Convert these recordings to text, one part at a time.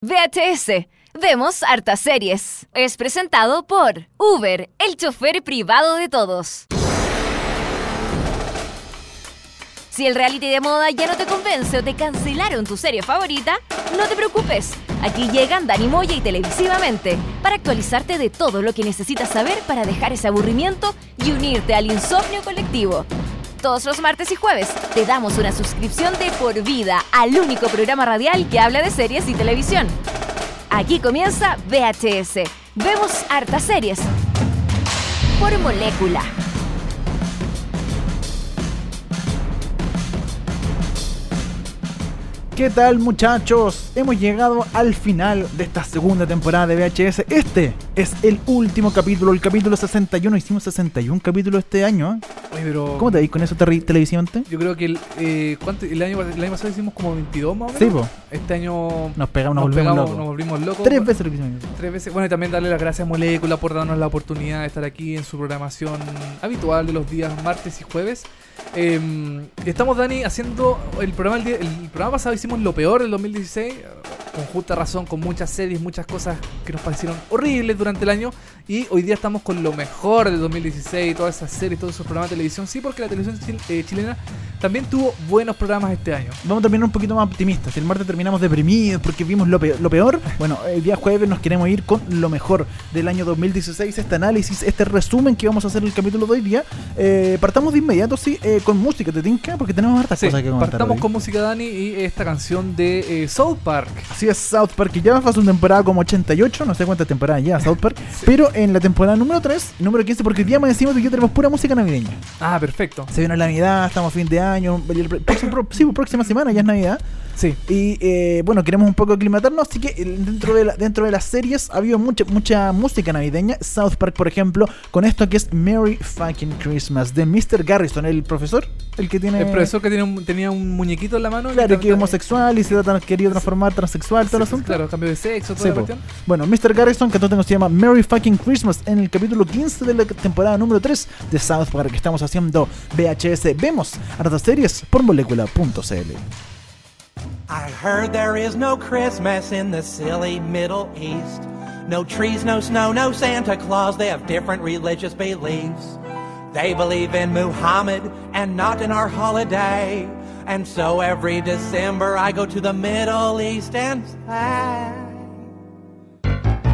VHS. Vemos hartas series. Es presentado por Uber, el chofer privado de todos. Si el reality de moda ya no te convence o te cancelaron tu serie favorita, no te preocupes. Aquí llegan Dani Moya y Televisivamente para actualizarte de todo lo que necesitas saber para dejar ese aburrimiento y unirte al insomnio colectivo. Todos los martes y jueves te damos una suscripción de por vida al único programa radial que habla de series y televisión. Aquí comienza VHS. Vemos hartas series. Por molécula. ¿Qué tal muchachos? Hemos llegado al final de esta segunda temporada de VHS. Este es el último capítulo, el capítulo 61. Hicimos 61 capítulos este año. ¿eh? Oye, pero ¿Cómo te veis con eso terri- televisivamente? yo creo que el, eh, ¿cuánto- el, año, el año pasado hicimos como 22 más o menos. Sí, po. Este año Nos pegamos, nos, nos, volvemos pegamos, locos. nos volvimos locos. Tres veces lo hicimos. Tres veces. Bueno, y también darle las gracias a Molécula por darnos la oportunidad de estar aquí en su programación habitual de los días martes y jueves. Eh, estamos, Dani, haciendo el programa. El, programa pasado hicimos lo peor del 2016, eh, con justa razón, con muchas series, muchas cosas que nos parecieron horribles durante el año. Y hoy día estamos con lo mejor del 2016, todas esas series, todos esos programas de televisión. Sí, porque la televisión eh, chilena también tuvo buenos programas este año. Vamos a terminar un poquito más optimistas. El martes terminamos deprimidos porque vimos lo peor, lo peor, bueno, el día jueves nos queremos ir con lo mejor del año 2016. Este análisis, este resumen que vamos a hacer en el capítulo de hoy día. Eh, partamos de inmediato, sí, eh, con música, ¿te tinca? Porque tenemos hartas Sí, cosas que comentar. partamos hoy. con música Dani y esta canción de eh, South Park. Así es, South Park, que ya fue su temporada como 88, no sé cuántas temporadas ya South Park, pero en la temporada número 3, número 15, porque el día más decimos que ya tenemos pura música navideña. Ah, perfecto. Se viene la Navidad, estamos a fin de año, el próximo- pro- sí, próxima semana ya es Navidad. Sí. Y eh, bueno, queremos un poco aclimatarnos, así que eh, dentro de, la- dentro de las series ha habido mucha, mucha música navideña. South Park, por ejemplo, con esto que es Merry Fucking Christmas de Mr. Garrison, el profesor, el que tiene... El profesor que tiene un- tenía un muñequito en la mano. Claro, que es homosexual y se ha querido transformar transexual, todo el Sí, asunto. Claro, cambio de sexo, toda Sí, la cuestión. Bueno, Mr. Garrison, que entonces se llama Merry Fucking Christmas en el capítulo 15 de la temporada número 3 de South Park que estamos haciendo VHS. Vemos hartas series por molécula.cl. I heard there is no Christmas in the silly Middle East. No trees, no snow, no Santa Claus. They have different religious beliefs. They believe in Muhammad and not in our holiday. And so every December I go to the Middle East and say,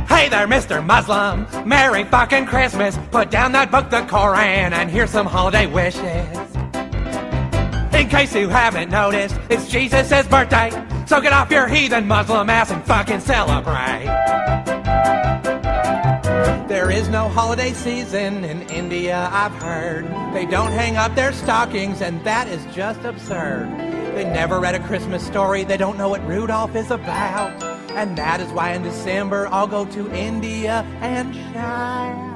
Hey there, Mr. Muslim. Merry fucking Christmas. Put down that book, the Koran, and here's some holiday wishes. In case you haven't noticed, it's Jesus' birthday. So get off your heathen Muslim ass and fucking celebrate. There is no holiday season in India, I've heard. They don't hang up their stockings, and that is just absurd. They never read a Christmas story, they don't know what Rudolph is about. And that is why in December I'll go to India and shout.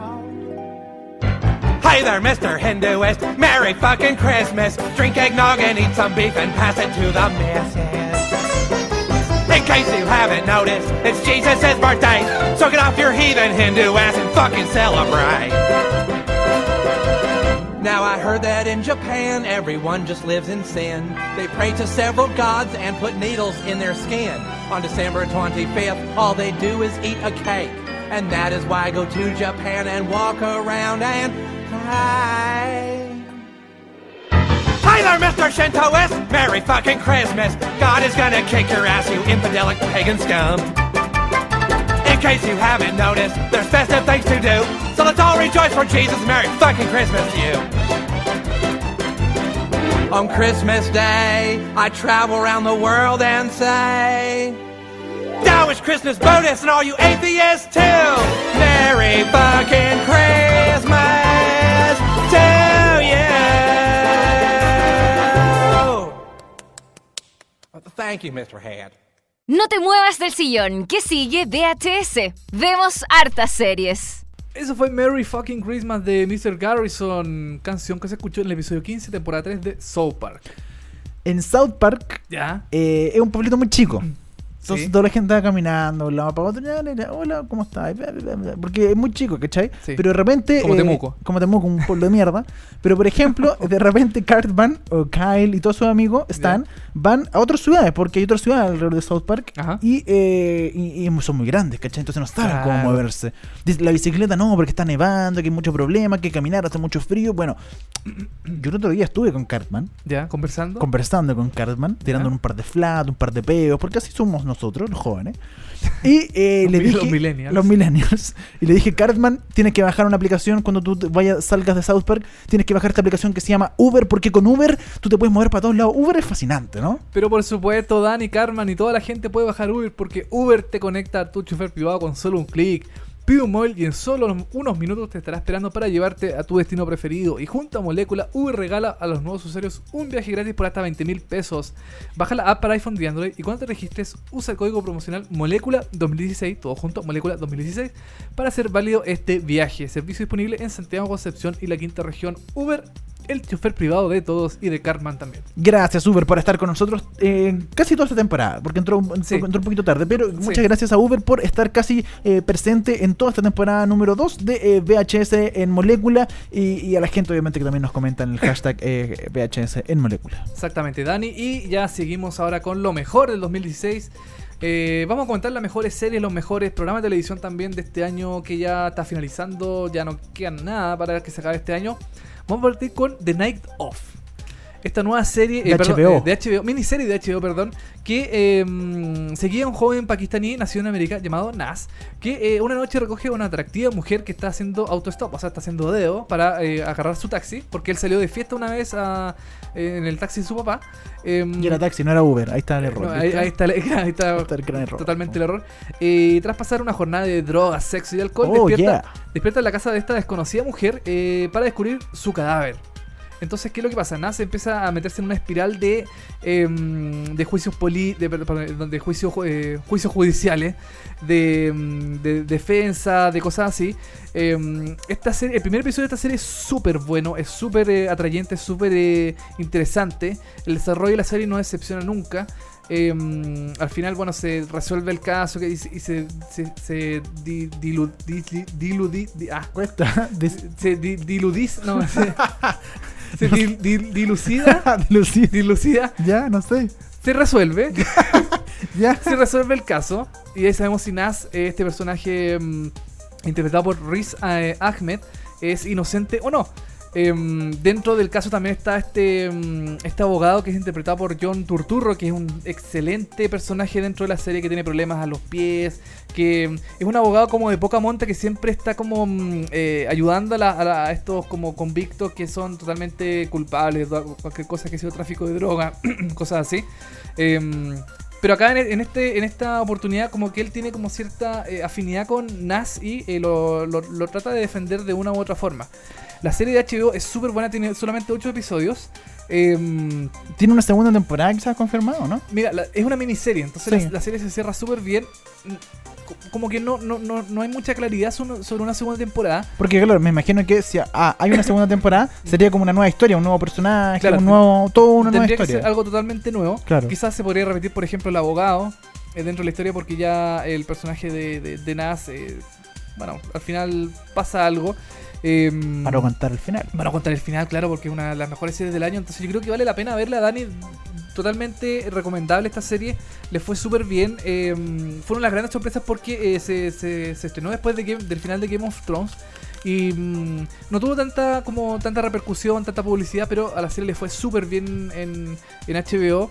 Hey there, Mr. Hinduist. Merry fucking Christmas. Drink eggnog and eat some beef and pass it to the missus. In case you haven't noticed, it's Jesus' birthday. So get off your heathen Hindu ass and fucking celebrate. Now I heard that in Japan everyone just lives in sin. They pray to several gods and put needles in their skin. On December 25th, all they do is eat a cake. And that is why I go to Japan and walk around and pray. Hi there, Mr. Shintoist! Merry fucking Christmas! God is gonna kick your ass, you infidelic pagan scum! In case you haven't noticed, there's festive things to do, so let's all rejoice for Jesus! Merry fucking Christmas to you! On Christmas Day, I travel around the world and say, Now is Christmas bonus and all you atheists too! Merry fucking Christmas Thank you, Mr. Head. No te muevas del sillón, que sigue VHS. Vemos hartas series. Eso fue Merry Fucking Christmas de Mr. Garrison, canción que se escuchó en el episodio 15, temporada 3 de South Park. En South Park ¿Ya? eh, es un pueblito muy chico. Entonces Sí. toda la gente va caminando, lado para otro, hola, ¿cómo estás? Porque es muy chico, ¿cachai? Sí. Pero de repente... Como Temuco. Como Temuco, un pueblo de mierda. Pero por ejemplo, de repente Cartman o Kyle y todos sus amigos están, van a otras ciudades, porque hay otras ciudades alrededor de South Park Ajá. y, eh, y, y son muy grandes, ¿cachai? Entonces no saben cómo moverse. La bicicleta no, porque está nevando, que hay mucho problema, que caminar hace mucho frío. Bueno, yo el otro día estuve con Cartman, Ya, conversando. conversando con Cartman, tirando un par de flat, un par de peos, porque así somos nosotros, los jóvenes. Y eh, Los le dije. los millennials. los millennials. Y le dije, Cartman, tienes que bajar una aplicación cuando tú vayas, salgas de South Park. Tienes que bajar esta aplicación que se llama Uber, porque con Uber tú te puedes mover para todos lados. Uber es fascinante, ¿no? Pero por supuesto, Dani, Carman y toda la gente puede bajar Uber porque Uber te conecta a tu chofer privado con solo un clic. Pide un móvil y en solo unos minutos te estará esperando para llevarte a tu destino preferido. Y junto a Molécula, Uber regala a los nuevos usuarios un viaje gratis por hasta 20 mil pesos. Baja la app para iPhone y Android y cuando te registres, usa el código promocional Molécula 2016, todo junto, Molécula 2016, para hacer válido este viaje. Servicio disponible en Santiago, Concepción y la quinta región. Uber, el chofer privado de todos y de Carman también. Gracias, Uber, por estar con nosotros eh, casi toda esta temporada, porque entró, Sí. entró un poquito tarde. Pero muchas Sí. gracias a Uber por estar casi eh, presente en toda esta temporada número 2 de eh, VHS en Molécula. Y, y a la gente, obviamente, que también nos comenta en el hashtag eh, VHS en Molécula. Exactamente, Dani. Y ya seguimos ahora con lo mejor del 2016. Eh, vamos a comentar las mejores series, los mejores programas de televisión también de este año que ya está finalizando. Ya no queda nada para que se acabe este año. Vamos a partir con The Night Of. Esta nueva serie De perdón, HBO. eh, de HBO, miniserie de HBO, perdón, que eh, mm, seguía a un joven pakistaní nacido en América llamado Nas, que eh, una noche recoge a una atractiva mujer que está haciendo autostop, o sea, está haciendo dedo para eh, agarrar su taxi, porque él salió de fiesta una vez a- eh, en el taxi de su papá. em, Y era taxi, no era Uber. Ahí está el error. no, ahí, está, el- ahí está Ahí está el gran error. totalmente el error. Eh, tras pasar una jornada de drogas, sexo y alcohol, Oh, despierta, yeah. despierta en la casa de esta desconocida mujer eh, para descubrir su cadáver. Entonces, ¿qué es lo que pasa? Nas empieza a meterse en una espiral de, em, de juicios poli, de, perdón, de juicios, eh, juicios judiciales, de, em, de defensa, de cosas así. Em, esta serie, el primer episodio de esta serie es súper bueno, es súper eh, atrayente, es súper eh, interesante. El desarrollo de la serie no decepciona nunca. Em, al final, bueno, se resuelve el caso que, y, se- se, se, se di- dilu- di- di- diludi- di- ah, Cuesta. Se di- diludiz, no, se, se dilucida, Dilucid. dilucida, Ya, no sé. se resuelve, Ya. se resuelve el caso y ahí sabemos si Nas, eh, este personaje mm, interpretado por Riz eh, Ahmed, es inocente o no. Em, dentro del caso también está este, mm, este abogado que es interpretado por John Turturro, que es un excelente personaje dentro de la serie que tiene problemas a los pies, que mm, es un abogado como de poca monta que siempre está como eh, ayudando a, la- a estos como convictos que son totalmente culpables cualquier cosa que sea tráfico de droga, cosas así. Em, pero acá en este, en esta oportunidad como que él tiene como cierta eh, afinidad con Nas y eh, lo, lo- lo trata de defender de una u otra forma. La serie de HBO es súper buena, tiene solamente 8 episodios. Em, Tiene una segunda temporada que se ha confirmado, ¿no? mira, la- es una miniserie, entonces Sí. la, la serie se cierra súper bien. Mm, co- Como que no, no, no, no hay mucha claridad sobre sobre una segunda temporada. Porque, claro, me imagino que si ah, hay una segunda temporada, sería como una nueva historia, un nuevo personaje, Claro, un nuevo, todo una nueva Tendría que historia. ser algo totalmente nuevo. Claro. Quizás se podría repetir, por ejemplo, el abogado eh, dentro de la historia porque ya el personaje de, de, de Nas, eh, bueno, al final pasa algo. Em, Para contar el final. Van a contar el final, claro, porque es una de las mejores series del año. Entonces yo creo que vale la pena verla, Dani. Totalmente recomendable esta serie. Le fue súper bien. Eh, fueron las grandes sorpresas porque eh, se, se- se estrenó después de Game- del final de Game of Thrones. Y mm, no tuvo tanta como tanta repercusión, tanta publicidad, pero a la serie le fue súper bien en, en HBO.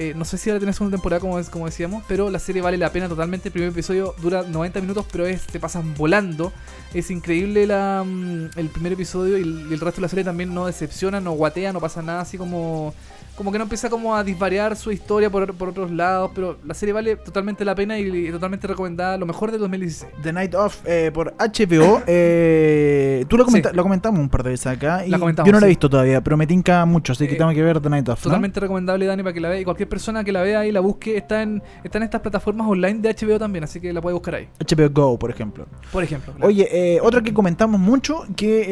Eh, no sé si ahora tenés una temporada como, como decíamos, pero la serie vale la pena totalmente. El primer episodio dura 90 minutos, pero es, te pasan volando. Es increíble la, mm, el primer episodio y el, y el resto de la serie también no decepciona, no guatea, no pasa nada así como... Como que no empieza como a disvariar su historia por, por otros lados, pero la serie vale totalmente la pena y, y totalmente recomendada, lo mejor del 2016. The Night Of eh, por HBO. eh, tú lo, comenta- Sí. lo comentamos un par de veces acá. Y La yo no la he sí. visto todavía, pero me tinca mucho, así que Eh, tengo que ver The Night Of. ¿no? Totalmente recomendable, Dani, para que la vea. Y cualquier persona que la vea y la busque está en, está en estas plataformas online de HBO también, así que la puede buscar ahí. HBO Go, por ejemplo. Por ejemplo. claro. Oye, eh, otra que comentamos mucho, que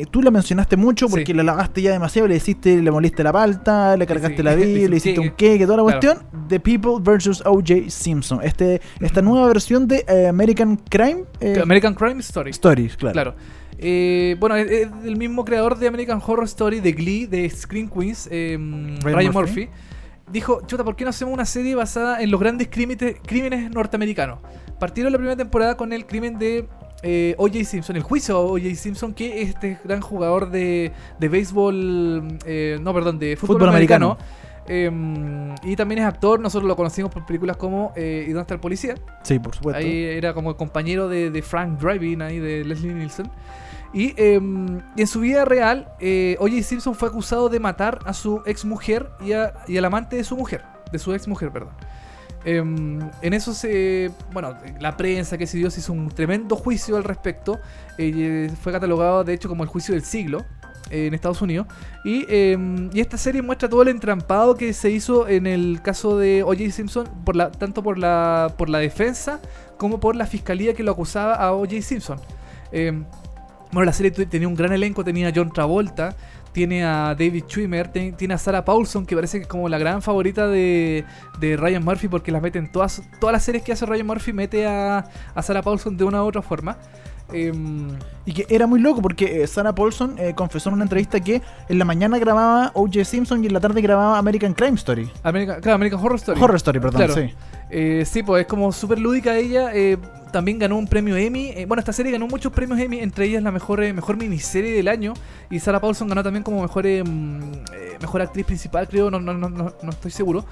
eh, tú la mencionaste mucho porque Sí. la lavaste ya demasiado, le hiciste, le moliste la palta, le cargaste Sí, la Biblia, le hiciste un queque. toda la Claro. cuestión. The People vs. O.J. Simpson. Este, esta nueva versión de eh, American Crime eh, American Crime Story. Stories, claro. Claro. Eh, bueno, es, es el mismo creador de American Horror Story, de Glee, de Screen Queens, Ryan, Murphy. Murphy. dijo, chuta, ¿por qué no hacemos una serie basada en los grandes crímenes, crímenes norteamericanos? Partieron la primera temporada con el crimen de eh, O.J. Simpson, el juicio a O.J. Simpson, que es este gran jugador de, de béisbol, eh, no, perdón, de fútbol, Fútbol americano. americano. Eh, y también es actor, nosotros lo conocimos por películas como eh, ¿Y dónde está el policía? Sí, por supuesto. Ahí era como el compañero de, de Frank Driving, ahí de Leslie Nielsen. Y, y en su vida real, eh, O.J. Simpson fue acusado de matar a su ex mujer y, a- y al amante de su mujer, de su ex mujer, perdón. Em, en eso se. Bueno, la prensa, que se dio, se hizo un tremendo juicio al respecto. Eh, fue catalogado, de hecho, como el juicio del siglo eh, en Estados Unidos. Y, em, y esta serie muestra todo el entrampado que se hizo en el caso de O.J. Simpson, por la, tanto por la, por la defensa como por la fiscalía que lo acusaba a O.J. Simpson. Em, bueno, la serie tenía un gran elenco, tenía John Travolta, tiene a David Schwimmer, tiene a Sarah Paulson, que parece que es como la gran favorita de, de Ryan Murphy, porque las mete en todas, todas las series que hace Ryan Murphy, mete a, a Sarah Paulson de una u otra forma. Em, Y que era muy loco porque eh, Sarah Paulson eh, confesó en una entrevista que en la mañana grababa O.J. Simpson y en la tarde grababa American Crime Story. American, claro, American Horror Story. Horror Story, perdón, Claro. sí. Eh, sí, pues es como súper lúdica ella. También ganó un premio Emmy. eh, bueno, esta serie ganó muchos premios Emmy, entre ellas la mejor, eh, mejor miniserie del año. Y Sarah Paulson ganó también como mejor, eh, mm, mejor actriz principal, creo, no, no, no, no, estoy seguro.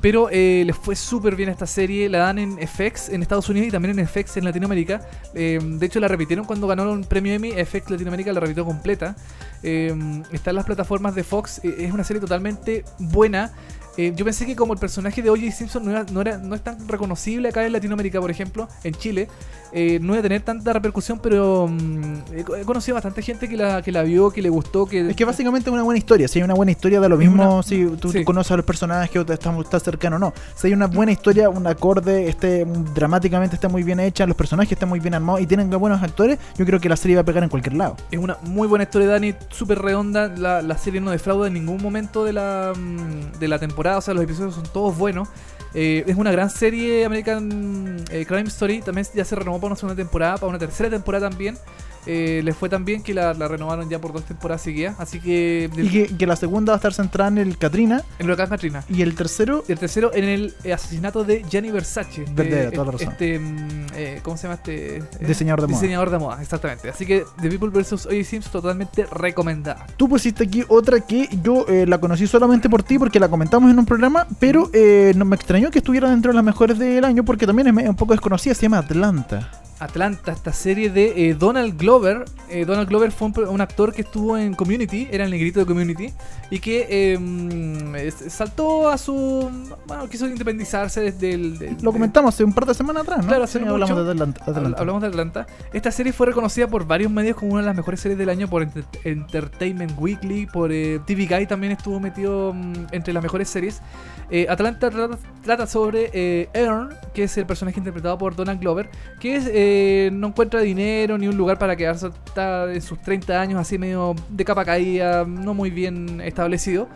Pero les fue súper bien esta serie. La dan en FX en Estados Unidos y también en FX en Latinoamérica. Eh, de hecho, la repitieron cuando ganó un premio Emmy. FX Latinoamérica la repitió completa. Eh, está en las plataformas de Fox. es una serie totalmente buena. Eh, yo pensé que como el personaje de O.J. Simpson no, era, no, era- no es tan reconocible acá en Latinoamérica, por ejemplo, en Chile, eh, no iba a tener tanta repercusión, pero mm, he, co- he conocido bastante gente que la, que la vio, que le gustó, que... Es que básicamente es una buena historia. Si hay una buena historia, da lo mismo una- si tú, conoces a los personajes o te estás, estás cercano o no. Si hay una buena historia, un acorde, este, dramáticamente está muy bien hecha, los personajes están muy bien armados y tienen buenos actores, yo creo que la serie va a pegar en cualquier lado. Es una muy buena historia, Dani, súper redonda. La, la serie no defrauda en ningún momento de la, mm, de la temporada, o sea, los episodios son todos buenos. Eh, es una gran serie American eh, Crime Story. También ya se renovó para una segunda temporada, para una tercera temporada también. Eh, les fue tan bien que la, la renovaron ya por dos temporadas seguidas. Así que, Y que, que la segunda va a estar centrada en el Katrina en Huracán Katrina. y el tercero, Y el tercero en el eh, asesinato de Gianni Versace. Verdad, toda la razón. Este, mm, eh, ¿Cómo se llama este? eh, Diseñador de moda. Diseñador de moda, exactamente. Así que The People vs. O.J. Sims totalmente recomendada. tú pusiste aquí otra que yo eh, la conocí solamente por ti porque la comentamos en un programa, pero eh, no me extrañó que estuviera dentro de las mejores del año porque también es un poco desconocida, se llama Atlanta. Atlanta, esta serie de eh, Donald Glover. Eh, Donald Glover fue un, un actor que estuvo en Community, era el negrito de Community, y que eh, saltó a su. Bueno, quiso independizarse desde el. de- Lo comentamos hace un par de semanas atrás, ¿no? Claro, Sí, hace hablamos mucho. de Atlanta. Atlanta. Hablamos de Atlanta. Esta serie fue reconocida por varios medios como una de las mejores series del año, por Enter- Entertainment Weekly, por eh, TV Guide también estuvo metido mm, entre las mejores series. Eh, Atlanta trata, sobre eh, Earn, que es el personaje interpretado por Donald Glover, que eh, no encuentra dinero ni un lugar para quedarse, está en sus 30 años así medio de capa caída, no muy bien establecido,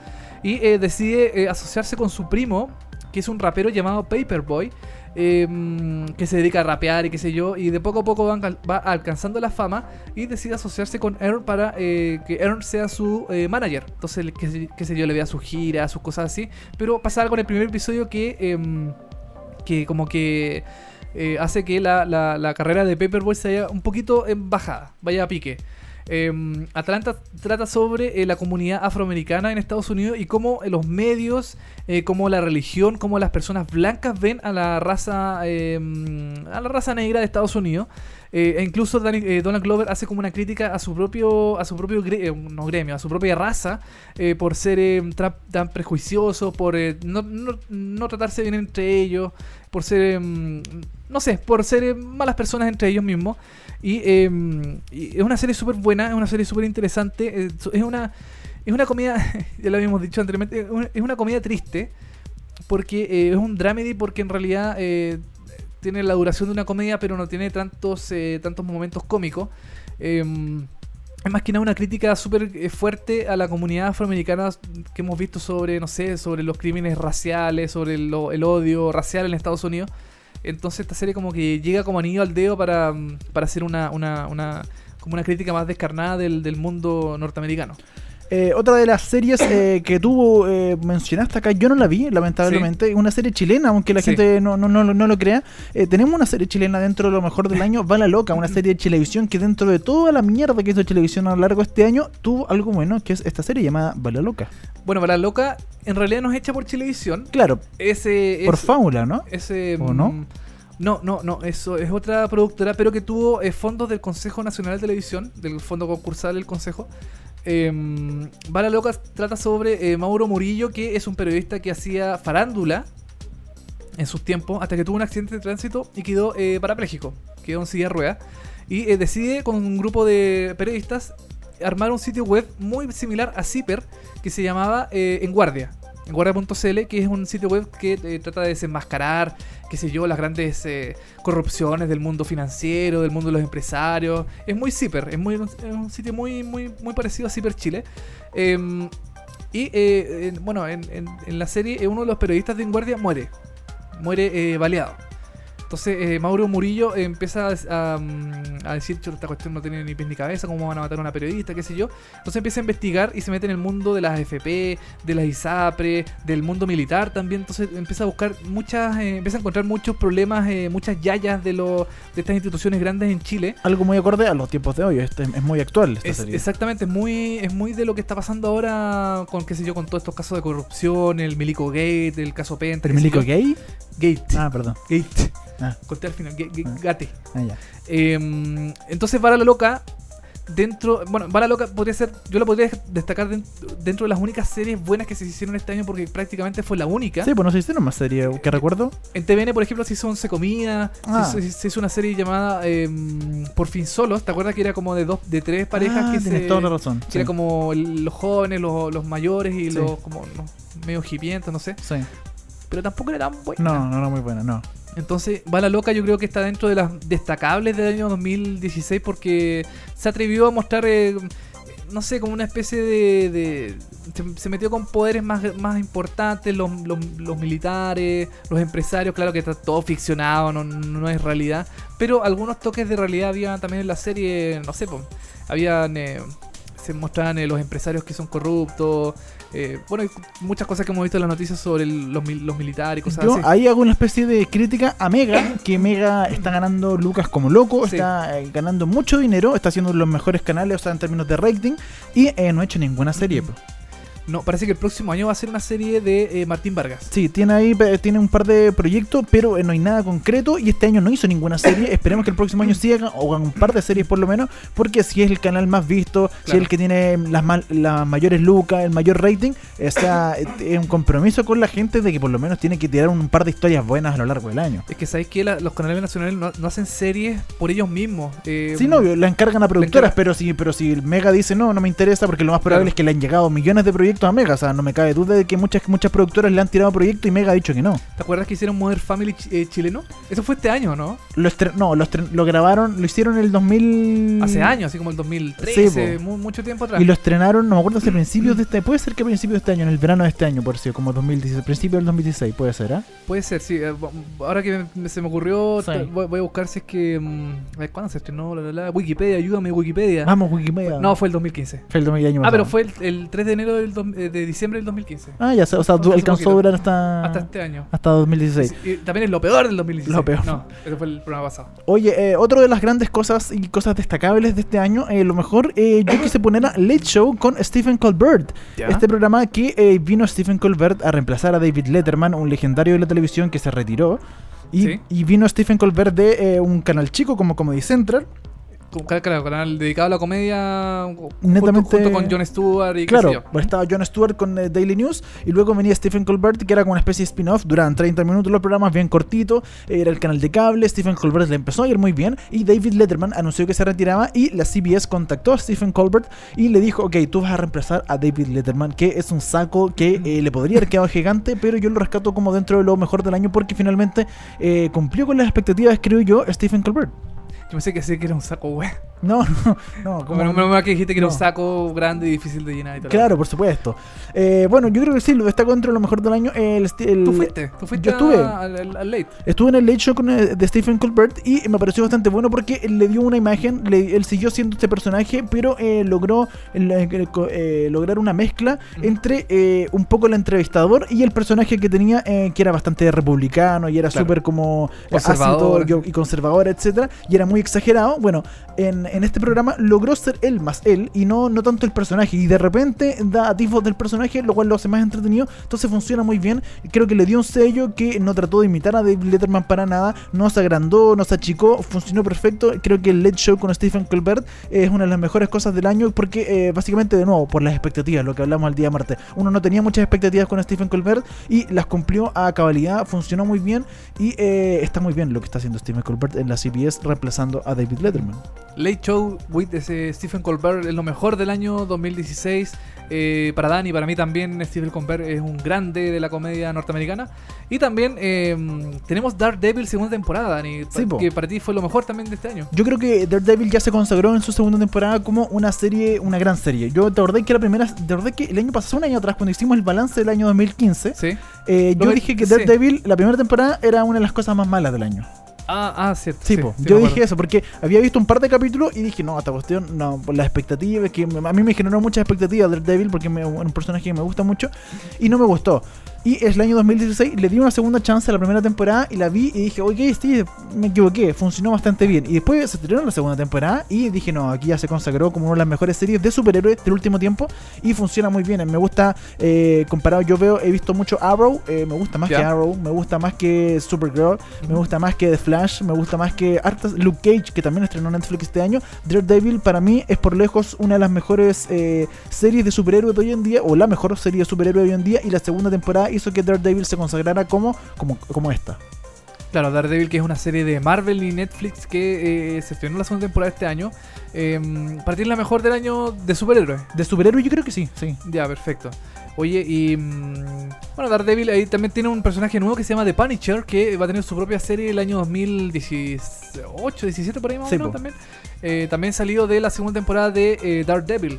y eh, decide asociarse con su primo, que es un rapero llamado Paperboy, mm, que se dedica a rapear y qué sé yo, y de poco a poco va, alca- va alcanzando la fama y decide asociarse con Earn para eh, que Earn sea su eh, manager. Entonces, qué sé, yo, le vea sus giras, sus cosas así. Pero pasa algo en el primer episodio que, em, que como que eh, hace que la, la- carrera de Paperboy se vaya un poquito en bajada, vaya a pique. Em, Atlanta trata sobre eh, la comunidad afroamericana en Estados Unidos y cómo eh, los medios, eh, cómo la religión, cómo las personas blancas ven a la raza em, a la raza negra de Estados Unidos. E incluso Danny- Donald Glover hace como una crítica a su propio a su propio gremio, a su propia raza por ser tra- tan prejuiciosos, por no, no- tratarse bien entre ellos, por ser em, no sé, por ser malas personas entre ellos mismos. Y, eh, y es una serie súper buena, es una serie súper interesante. eh, Es una, es una comedia, ya lo habíamos dicho anteriormente, es una- comedia triste. Porque eh, es un dramedy, porque en realidad eh, tiene la duración de una comedia, pero no tiene tantos, tantos momentos cómicos. Em, es más que nada una crítica súper fuerte a la comunidad afroamericana que hemos visto sobre, no sé, sobre los crímenes raciales, sobre el odio racial en Estados Unidos. Entonces esta serie como que llega como anillo al dedo para, para hacer una, una, una, como una crítica más descarnada del, del mundo norteamericano. Eh, otra de las series eh, que tú eh, mencionaste acá, yo no la vi, lamentablemente. Una serie chilena, aunque la Sí. gente no, no, no, no lo crea. Eh, tenemos una serie chilena dentro de lo mejor del año, Va la Loca, una serie de televisión que dentro de toda la mierda que hizo televisión a lo largo de este año, tuvo algo bueno, que es esta serie llamada Va la Loca. Bueno, la loca, en realidad no es hecha por Chilevisión. Claro, Ese, por es- fábula, ¿no? Ese, ¿O no? mm, No, no, no, eso es otra productora, pero que tuvo fondos del Consejo Nacional de Televisión, del fondo concursal del Consejo. Eh, Bala Loca trata sobre eh, Mauro Murillo, que es un periodista que hacía farándula en sus tiempos, hasta que tuvo un accidente de tránsito y quedó eh, parapléjico, quedó en silla de ruedas. Y eh, decide con un grupo de periodistas armar un sitio web muy similar a Zipper, que se llamaba eh, En Guardia. En guardia.cl, que es un sitio web que trata de desenmascarar, qué sé yo, las grandes eh, corrupciones del mundo financiero, del mundo de los empresarios. Es muy Zipper, es, muy, un sitio muy, muy, muy parecido a Zipper Chile. Em, y eh, en- bueno, en, en- la serie eh, uno de los periodistas de Guardia muere. Muere baleado. Entonces eh, Mauro Murillo empieza a, a, mm, a decir, "Chuta, esta cuestión no tiene ni pies ni cabeza, cómo van a matar a una periodista, qué sé yo. Entonces empieza a investigar y se mete en el mundo de las AFP, de las ISAPRE, del mundo militar también. Entonces empieza a buscar muchas, eh, empieza a encontrar muchos problemas, eh, muchas yayas de, lo, de estas instituciones grandes en Chile. Algo muy acorde a los tiempos de hoy, este es muy actual esta Es, serie. exactamente, es muy, es muy de lo que está pasando ahora con, qué sé yo, con todos estos casos de corrupción, el Milico Gate, el caso Penta. ¿El milico gay? Gate. Ah, perdón. Gate. Ah. Conté al final, Ga- Ah. Gate. Ah, ya. Eh, entonces, Bala la Loca, dentro. Bueno, Bala Loca podría ser. Yo la podría destacar den- dentro de las únicas series buenas que se hicieron este año porque prácticamente fue la única. Sí, pues no se hicieron más serie que recuerdo. En TVN, por ejemplo, se hizo Once Comida, se Ah. hizo- se, hizo una serie llamada eh, Por fin solos. ¿Te acuerdas que era como de dos, de tres parejas ah, que tienes se. toda la razón. que Sí. era como los jóvenes, los, los mayores y Sí. los como los medio hipientos, no sé. Sí. Pero tampoco era tan buena. No, no era muy buena, no. Entonces, Bala Loca yo creo que está dentro de las destacables del año 2016 porque se atrevió a mostrar, eh, no sé, como una especie de... de- se, se metió con poderes más, más importantes, los, los- los militares, los empresarios, claro que está todo ficcionado, no, no es realidad, pero algunos toques de realidad había también en la serie, no sé, pues, habían... eh, se mostraban eh, los empresarios que son corruptos, eh, bueno, y muchas cosas que hemos visto en las noticias sobre el- los, los militares y cosas Yo así. ahí hago una especie de crítica a Mega, que Mega está ganando lucas como loco, Sí. está eh, ganando mucho dinero, está haciendo los mejores canales, o sea, en términos de rating, y eh, no ha hecho ninguna serie. pues. No, parece que el próximo año va a ser una serie de eh, Martín Vargas. Sí, tiene ahí tiene un par de proyectos, pero eh, no hay nada concreto y este año no hizo ninguna serie. Esperemos que el próximo año sí haga, o hagan un par de series por lo menos, porque si es el canal más visto, si es el que tiene las, mal- las mayores lucas, el mayor rating, o sea, es un compromiso con la gente de que por lo menos tiene que tirar un par de historias buenas a lo largo del año. Es que sabéis que la- los canales nacionales no, no hacen series por ellos mismos. eh, Sí, no, la encargan a productoras, pero si, pero si el Mega dice no, no me interesa, porque lo más probable Claro. es que le han llegado millones de proyectos a Mega, o sea, no me cabe duda de que muchas, muchas productoras le han tirado proyectos y Mega ha dicho que no. ¿Te acuerdas que hicieron Modern Family chi- eh, chileno? Eso fue este año, ¿no? Lo no, lo, lo grabaron, lo hicieron en el 2000... Hace años, así como el 2013, Sí, mu- mucho tiempo atrás. Y lo estrenaron, no me acuerdo si a principios de este, puede ser que a principios de este año, en el verano de este año, por si, como 2016, principio del 2016, puede ser, ¿ah? Puede ser, sí. eh, Ahora que me- se me ocurrió, Sí. voy, voy a buscar si es que... mm, a ver, ¿Cuándo se estrenó? La, la, la, Wikipedia, ayúdame Wikipedia. Vamos, Wikimedia. No, fue el 2015. Fue el 2000 año Ah, pero fue el, el 3 de enero del dos- eh, de diciembre del 2015. Ah, ya, sé, o sea, alcanzó a durar hasta... Hasta este año. hasta 2016. Y también es lo peor del 2016. Lo peor. No, eso fue el programa pasado. Oye, eh, otro de las grandes cosas y cosas destacables de este año, eh, lo mejor, eh, yo quise poner a Late Show con Stephen Colbert. Este programa que eh, vino Stephen Colbert a reemplazar a David Letterman, un legendario de la televisión que se retiró. Y, Sí. y vino Stephen Colbert de eh, un canal chico como Comedy Central. Claro, canal dedicado a la comedia Netamente- junto, con Jon Stewart y qué Claro, sé yo. pues estaba Jon Stewart con eh, Daily News y luego venía Stephen Colbert que era como una especie de spin-off, duraban 30 minutos los programas, bien cortito, era el canal de cable, Stephen Colbert le empezó a ir muy bien y David Letterman anunció que se retiraba y la CBS contactó a Stephen Colbert y le dijo, ok, tú vas a reemplazar a David Letterman, que es un saco que eh, le podría haber quedado gigante, pero yo lo rescato como dentro de lo mejor del año porque finalmente eh, cumplió con las expectativas, creo yo, Stephen Colbert. Yo pensé que sí que era un saco, güey. No, no, no. como- Como menos mal que dijiste que era no. un saco grande y difícil de llenar y. Claro, por supuesto. Eh, bueno, yo creo que sí, lo destaco dentro de lo mejor del año. El, el- Tú fuiste, tú fuiste Yo estuve. al, al- al late. Estuve en el Late Show con, eh, de Stephen Colbert y me pareció bastante bueno porque le dio una imagen, le- él siguió siendo este personaje, pero eh, logró co- eh, lograr una mezcla Ujú. entre eh, un poco el entrevistador y el personaje que tenía, eh, que era bastante republicano y era Claro. súper como eh, Conservador. ácido y conservador, etcétera, y era muy exagerado. Bueno, en, en este programa logró ser él más él y no, no tanto el personaje. Y de repente da atisbos del personaje, lo cual lo hace más entretenido. Entonces funciona muy bien. Creo que le dio un sello que no trató de imitar a David Letterman para nada. No se agrandó, no se achicó. Funcionó perfecto. Creo que el Late Show con Stephen Colbert es una de las mejores cosas del año porque eh, básicamente, de nuevo, por las expectativas, lo que hablamos el día martes. Uno no tenía muchas expectativas con Stephen Colbert y las cumplió a cabalidad. Funcionó muy bien y eh, está muy bien lo que está haciendo Stephen Colbert en la CBS reemplazando a David Letterman. Late Show with ese Stephen Colbert es lo mejor del año 2016. Eh, para Dani, para mí también Stephen Colbert es un grande de la comedia norteamericana. Y también eh, tenemos Daredevil segunda temporada, Dani, Sí, que para ti fue lo mejor también de este año. Yo creo que Daredevil ya se consagró en su segunda temporada como una serie, una gran serie. Yo te acordé que la primera, te acordé que el año pasado, un año atrás, cuando hicimos el balance del año 2015, Sí. eh, yo dije que sí. Daredevil, la primera temporada, era una de las cosas más malas del año. Ah, ah, cierto. Sí, po. sí, yo dije eso porque había visto un par de capítulos y dije, no, esta cuestión, no, por las expectativas, que a mí me generó muchas expectativas Daredevil porque me- es un personaje que me gusta mucho y no me gustó. Y es el año 2016, le di una segunda chance a la primera temporada y la vi y dije, oye, sí, me equivoqué, funcionó bastante bien. Y después se estrenó la segunda temporada y dije, no, aquí ya se consagró como una de las mejores series de superhéroes del último tiempo y funciona muy bien. Me gusta, eh, comparado, yo veo, he visto mucho Arrow, eh, me gusta más que Arrow, me gusta más que Supergirl, me gusta más que The Flash, me gusta más que hartas Luke Cage, que también estrenó Netflix este año. Daredevil para mí es por lejos una de las mejores eh, series de superhéroes de hoy en día, o la mejor serie de superhéroes de hoy en día, y la segunda temporada hizo que Daredevil se consagrara como, como, como esta. Claro, Daredevil, que es una serie de Marvel y Netflix que eh, se estrenó la segunda temporada este año. Eh, para ti es la mejor del año de superhéroes. De superhéroes yo creo que sí, sí. Ya, perfecto. Oye, y. mm, bueno, Daredevil ahí también tiene un personaje nuevo que se llama The Punisher, que va a tener su propia serie el año 2018, 17 por ahí más o menos también. Eh, también salido de la segunda temporada de eh, Daredevil.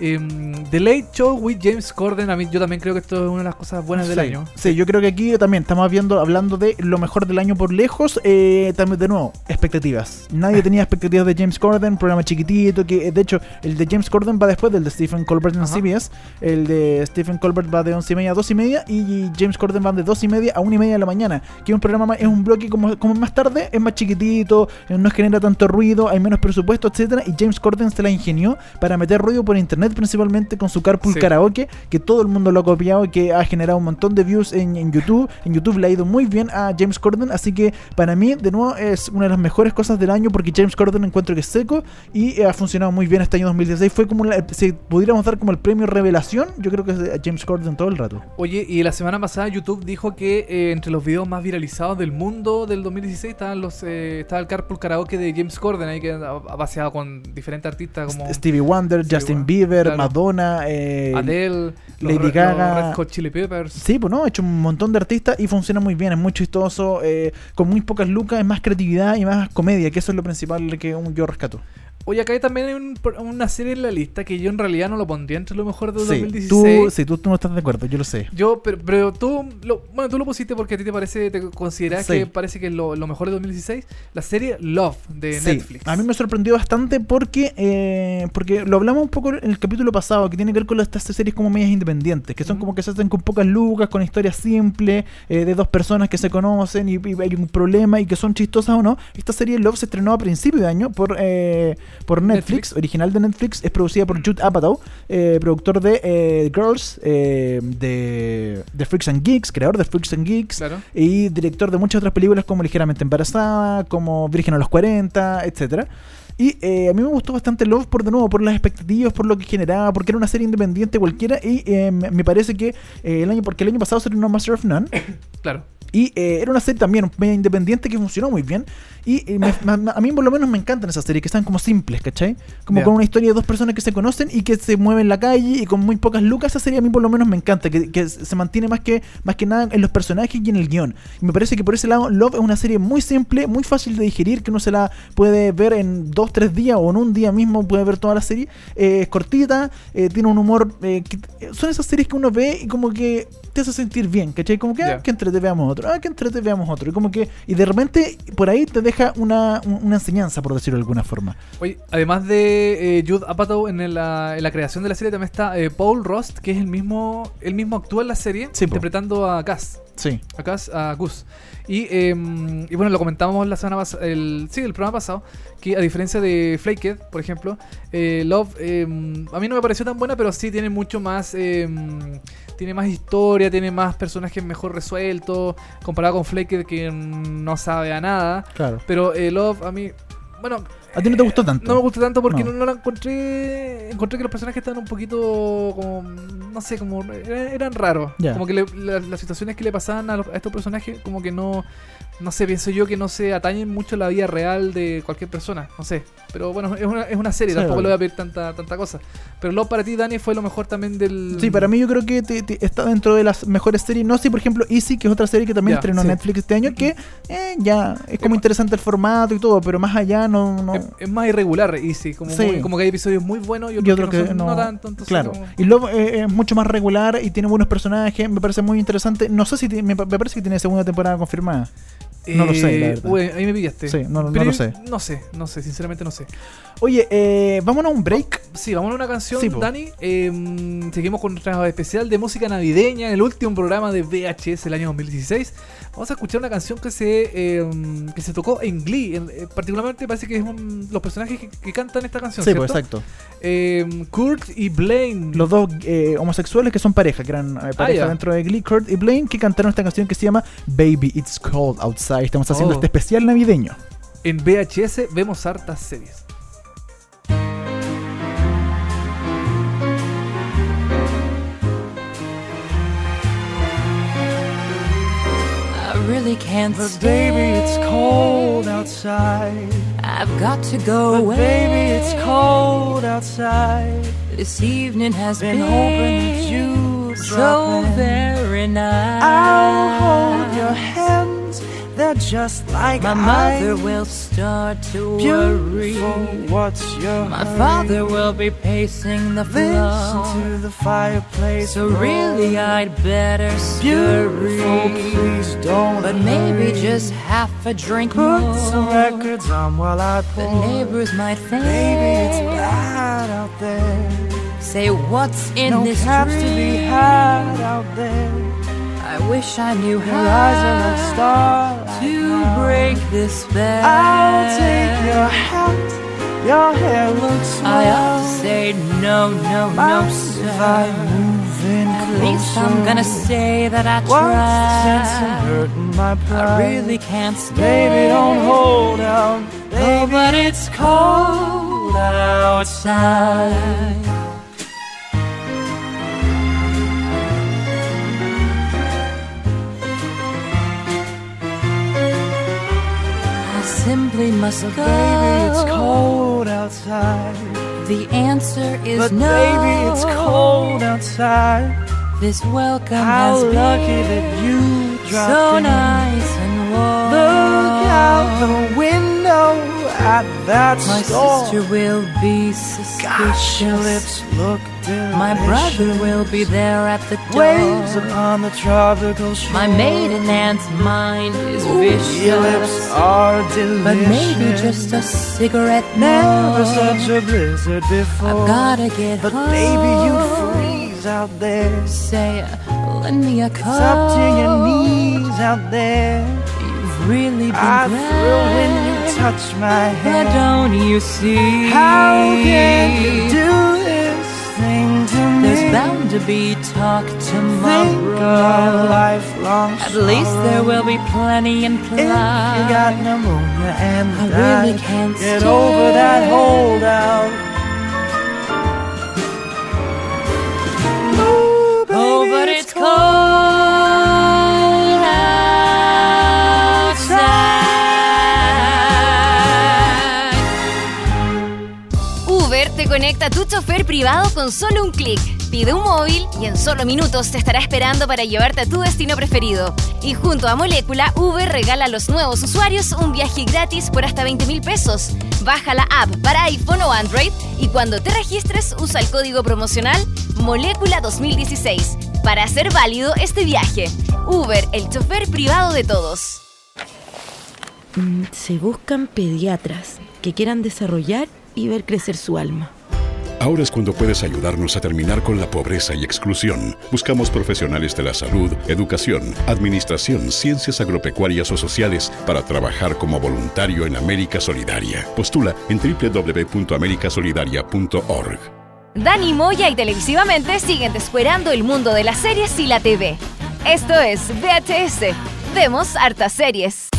Em, The Late Show with James Corden, a mí yo también creo que esto es una de las cosas buenas del sí, año. Sí, yo creo que aquí también estamos viendo, hablando de lo mejor del año por lejos. eh, también, de nuevo, expectativas. Nadie tenía expectativas de James Corden, programa chiquitito. que De hecho, el de James Corden va después del de Stephen Colbert en Ajá. CBS. El de Stephen Colbert va de 11 y media a 2 y media. Y James Corden va de 2 y media a 1 y media de la mañana. Que es un programa, es un bloque como, como más tarde, es más chiquitito, eh, no genera tanto ruido, hay menos presupuesto, etcétera Y James Corden se la ingenió para meter ruido por internet, principalmente con su Carpool Sí. Karaoke, que todo el mundo lo ha copiado y que ha generado un montón de views en, en YouTube. En YouTube le ha ido muy bien a James Corden, así que para mí, de nuevo, es una de las mejores cosas del año porque James Corden encuentro que es seco y ha funcionado muy bien este año 2016. Fue como, la- si pudiéramos dar como el premio revelación, yo creo que es a James Corden todo el rato. Oye, y la semana pasada YouTube dijo que eh, entre los videos más viralizados del mundo del 2016 estaban los, eh, estaba el Carpool Karaoke de James Corden, ahí que ha ha paseado con diferentes artistas como Stevie Wonder, Stevie Justin Wonder, Bieber, claro. Madonna, eh, Adele, Lady Gaga. los Red Hot Chili Peppers. Sí, pues no, ha hecho un montón de artistas y funciona muy bien, es muy chistoso, eh, con muy pocas lucas, es más creatividad y más comedia, que eso es lo principal que yo rescato. Oye, acá hay también hay un- una serie en la lista que yo en realidad no lo pondría entre lo mejor del Sí, 2016. tú, sí, tú, tú no estás de acuerdo, yo lo sé. Yo, pero, pero tú, lo, bueno, tú lo pusiste porque a ti te parece, te consideras Sí. que parece que es lo, lo mejor de 2016. La serie Love de Sí, Netflix. a mí me sorprendió bastante porque eh, porque lo hablamos un poco en el capítulo pasado, que tiene que ver con estas series como medias independientes, que son como que se hacen con pocas lucas, con historias simples, eh, de dos personas que se conocen y, y hay un problema y que son chistosas o no. Esta serie Love se estrenó a principio de año por, eh, por Netflix, Netflix. original de Netflix, es producida por Jude Apatow, eh, productor de eh, Girls, eh, de, de Freaks and Geeks, creador de Freaks and Geeks, Claro. y director de muchas otras películas como Ligeramente Embarazada, como Virgen a los 40, etcétera. Y eh, a mí me gustó bastante Love por de nuevo, por las expectativas, por lo que generaba, porque era una serie independiente cualquiera. Y eh, me parece que eh, el año, porque el año pasado se estrenó Master of None, Claro. Y eh, era una serie también medio independiente que funcionó muy bien. Y eh, me- a mí por lo menos me encantan esas series que están como simples, ¿cachai? Como Ya. con una historia de dos personas que se conocen y que se mueven en la calle y con muy pocas lucas. Esa serie a mí por lo menos me encanta, que, que se mantiene más que, más que nada en los personajes y en el guion. Y me parece que por ese lado Love es una serie muy simple, muy fácil de digerir, que uno se la puede ver en dos, tres días o en un día mismo puede ver toda la serie. Eh, es cortita, eh, tiene un humor... eh, que- son esas series que uno ve y como que te hace sentir bien, ¿cachai? Como que, ah, que entrete veamos otro, ah, que entrete veamos otro. Y como que, y de repente por ahí te deja una, un- una enseñanza, por decirlo de alguna forma. Oye, además de eh, Jude Apatow en la, en la creación de la serie también está eh, Paul Rost, que es el mismo, el mismo actúa en la serie, Sí, po. interpretando a Cass. Sí. a Gus, a Gus. Y, eh, y bueno, lo comentábamos la semana pasada, el, sí, el programa pasado, que a diferencia de Flaked, por ejemplo, eh, Love eh, a mí no me pareció tan buena, pero sí tiene mucho más, eh, tiene más historia, tiene más personajes mejor resueltos, comparado con Flaked que no sabe a nada. Claro. Pero eh, Love a mí, bueno... ¿A ti no te gustó tanto? No me gustó tanto porque No. no, no la encontré. Encontré que los personajes estaban un poquito como. No sé, como. Eran, eran raros. Como que le- la- las situaciones que le pasaban a, los- a estos personajes, como que no. No sé, pienso yo que no se atañen mucho a la vida real de cualquier persona. No sé. Pero bueno, es una, es una serie, Sí, tampoco vale. le voy a pedir tanta, tanta cosa. Pero lo para ti, Dani, fue lo mejor también del. Sí, para mí yo creo que te- te- está dentro de las mejores series. No sé, por ejemplo, Easy, que es otra serie que también Ya, estrenó sí. Netflix este año, que eh, ya es como interesante el formato y todo, pero más allá no... no Es, es más irregular, y sí, como, muy- como que hay episodios muy buenos y otros, otro que, no, son- no, no tanto. Entonces claro como- y Love eh, es mucho más regular y tiene buenos personajes me parece muy interesante no sé si me, me parece que tiene segunda temporada confirmada No lo sé, la Eh, verdad. uy, ahí me pillaste. Sí, no- no Pero lo sé. No sé, no sé, sinceramente no sé. oye eh, vámonos a un break Sí, vamos a una canción, Sí. Dani. Eh, seguimos con nuestra especial de música navideña, en el último programa de VHS el año 2016. Vamos a escuchar una canción que se eh, que se tocó en Glee. En- eh, particularmente parece que es un- los personajes que, que cantan esta canción, sí pues exacto Eh, Kurt y Blaine. los dos eh, homosexuales que son pareja que eran eh, pareja Ah, dentro de Glee Kurt y Blaine que cantaron esta canción que se llama Baby It's Cold Outside estamos haciendo Oh. este especial navideño En VHS vemos hartas series. I really can't But stay. baby, it's cold outside. I've got to go But away. baby, it's cold outside. This evening has Been been, hoping that you'd so drop in. very nice. I'll hold your hands. They're just like My mother will start to worry. What's your My hurry? father will be pacing the Listen floor. to the fireplace. So really. I'd better Beautiful, scurry. please don't. But maybe hurry. just half a drink put more. some records on while I The neighbors might think. Baby, it's bad out there. Say what's in no this caps to be had out there. I wish I knew Your eyes are like how to break this spell. I'll take your hat. Your hair looks I ought to say no, no, no, sir. if I move in At least I'm gonna say that I What's the sense in tried. hurting my pride? I really can't stay. Baby, don't hold out. Oh, but it's cold outside. Simply must but go. baby, it's cold outside. The answer is But no. baby, it's cold outside. This welcome How has been lucky that you dropped so in. nice and warm. Look out the window at that My store. sister will be Gosh, suspicious. lips look delicious. My brother will be there at the Waves door. upon the tropical shore. My maiden aunt's mind is vicious. Your lips are delicious. But maybe just a cigarette Never more. such a blizzard before. I've gotta get But home. baby, you freeze out there. Say, lend me a It's coat. up to your knees out there. You've really been I thrill when you grand. Touch my But don't you see? How can you do this thing to me? There's bound to be talk Think of our tomorrow. lifelong At least there will be plenty in If you got pneumonia and I die, really can't get stay. over that holdout. Ooh, Conecta a tu chofer privado con solo un clic. Pide un móvil y en solo minutos te estará esperando para llevarte a tu destino preferido. Y junto a Molécula, Uber regala a los nuevos usuarios un viaje gratis por hasta 20 mil pesos. Baja la app para iPhone o Android y cuando te registres usa el código promocional Molécula 2016 para hacer válido este viaje. Uber, el chofer privado de todos. Mm, Se buscan pediatras que quieran desarrollar y ver crecer su alma. Ahora es cuando puedes ayudarnos a terminar con la pobreza y exclusión. Buscamos profesionales de la salud, educación, administración, ciencias agropecuarias o sociales para trabajar como voluntario en América Solidaria. Postula en www.americasolidaria.org. Dani Moya y televisivamente siguen descuerando el mundo de las series y la TV. Esto es VHS. Vemos hartas series.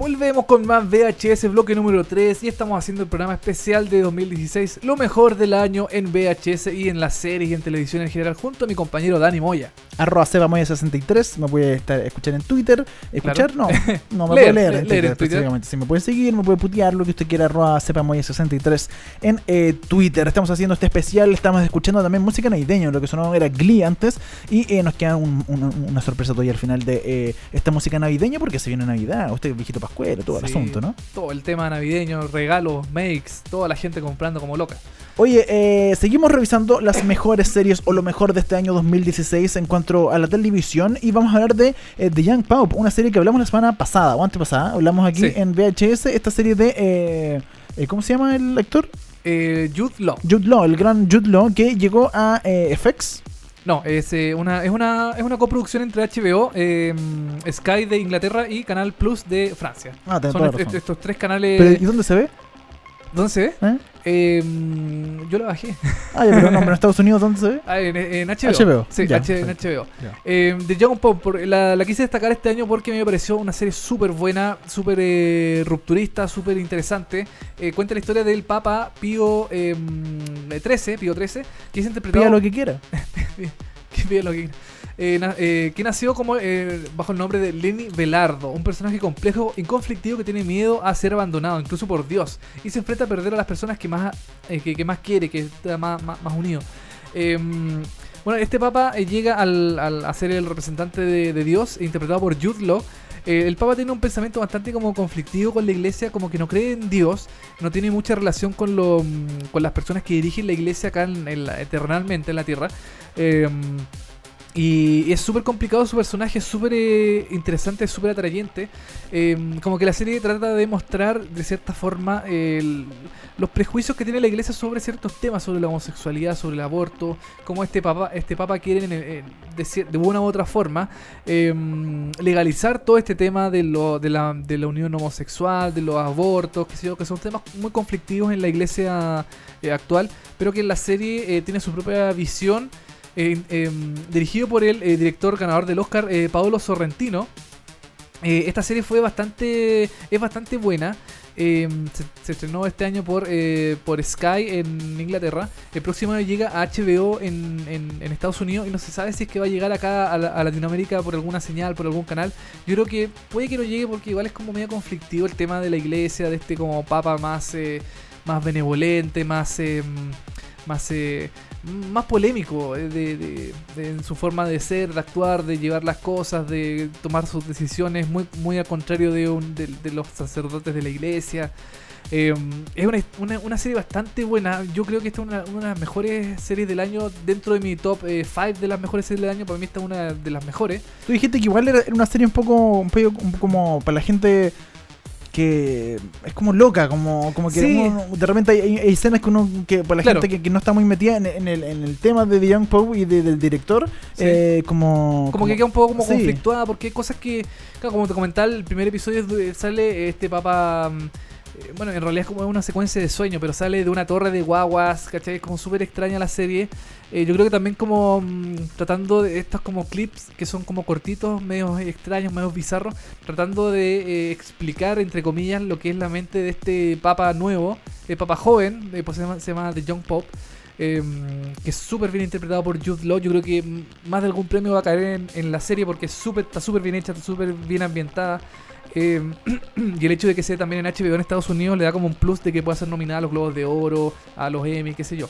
Volvemos con más VHS, bloque número 3, y estamos haciendo el programa especial de 2016, lo mejor del año en VHS y en las series y en televisión en general, junto a mi compañero Dani Moya. Arroba Sebamoya63, me puede estar, escuchar en Twitter. ¿Escuchar? No, no me Leer, puede leer, leer en Twitter, en Twitter. Si me puede seguir, me puede putear lo que usted quiera, arroba Sebamoya63 en eh, Twitter. Estamos haciendo este especial, estamos escuchando también música navideña, lo que sonó era Glee antes, y eh, nos queda un- un- una sorpresa todavía al final de eh, esta música navideña, porque se viene Navidad, usted viejito pascuero, todo el asunto, ¿no? Todo el tema navideño, regalos, makes, toda la gente comprando como loca. Oye, eh, seguimos revisando las mejores series o lo mejor de este año 2016 en cuanto a la televisión y vamos a hablar de eh, The Young Pope, una serie que hablamos la semana pasada o antepasada, hablamos aquí Sí. en VHS, esta serie de... eh, ¿Cómo se llama el actor? Eh, Jude Law. Jude Law, el gran Jude Law que llegó a FX. No, es, eh, una, es, una, es una coproducción entre HBO, eh, Sky de Inglaterra y Canal Plus de Francia. Ah, tenés Son toda la razón. estos tres canales. Pero, ¿Y dónde se ve? ¿Dónde se ve? ¿Eh? Eh, yo lo bajé. Ah, ya, pero no, pero en Estados Unidos, ¿dónde se ve? Ah, en, en HBO. HBO, Sí, ya, H- en. HBO. Ya. Eh, The Young por- la, la quise destacar este año porque me pareció una serie súper buena, súper eh, rupturista, súper interesante. Eh, cuenta la historia del Papa Pío eh, 13, Pío 13, que es interpretado... Pida lo que quiera. que pida lo que quiera. Eh, eh, que nació como eh, bajo el nombre de Lenny Velardo, un personaje complejo y conflictivo que tiene miedo a ser abandonado, incluso por Dios, y se enfrenta a perder a las personas que más, que, más quiere, que está más, unido. Eh, bueno, este papa llega al, al- a ser el representante de, Dios, interpretado por Jude Law. El papa tiene un pensamiento bastante como conflictivo con la iglesia, como que no cree en Dios, no tiene mucha relación con, mm, las personas que dirigen la iglesia acá en, en la- eternalmente en la tierra. Eh, y es súper complicado su personaje, es súper eh, interesante, es súper atrayente. Eh, como que la serie trata de mostrar de cierta forma el- los prejuicios que tiene la iglesia sobre ciertos temas, sobre la homosexualidad, sobre el aborto, como este papa, este papa quiere de, de una u otra forma eh, legalizar todo este tema de, lo, de, la, de la unión homosexual, de los abortos, que, que son temas muy conflictivos en la iglesia eh, actual, pero que en la serie eh, tiene su propia visión dirigido por el eh, director ganador del Oscar, eh, Paolo Sorrentino. Eh, esta serie fue bastante, es bastante buena. Eh, se, estrenó este año por, por Sky en Inglaterra. El próximo año llega a HBO en, en- Estados Unidos y no se sabe si es que va a llegar acá a, la- a Latinoamérica por alguna señal, por algún canal. Yo creo que puede que no llegue porque igual es como medio conflictivo el tema de la iglesia, de este como papa más, más benevolente, más... eh, más más polémico eh, de, en su forma de ser, de actuar, de llevar las cosas, de tomar sus decisiones, muy, muy al contrario de, un- de, los sacerdotes de la iglesia. Eh, es una, una- una serie bastante buena. Yo creo que esta es una, de las mejores series del año dentro de mi top 5 de las mejores series del año. Para mí esta es una de las mejores. Tú dijiste que igual era una serie un poco, un poco como para la gente que es como loca, como, como que Sí. uno- de repente hay, escenas que uno, que para la Claro. gente que, que no está muy metida en, en el, en el tema de The Young Pope y de- del director, Sí. eh, como, como que queda un poco como sí. conflictuada porque hay cosas que, claro, como te comentaba, el primer episodio sale este papa, mm, eh, bueno, en realidad es como una secuencia de sueño, pero sale de una torre de guaguas, ¿cachai? Es como súper extraña la serie. Eh, yo creo que también como mm, tratando de estos como clips que son como cortitos, medio extraños, medio bizarros, tratando de eh, explicar, entre comillas, lo que es la mente de este papa nuevo, el papa joven, eh, pues se, llama, se llama The Young Pope. eh, que es súper bien interpretado por Jude Law. Yo creo que mm, más de algún premio va a caer en, en la serie porque es súper, está súper bien hecha, está súper bien ambientada. Eh, y el hecho de que sea también en HBO en Estados Unidos le da como un plus de que pueda ser nominada a los Globos de Oro, a los Emmy, qué sé yo.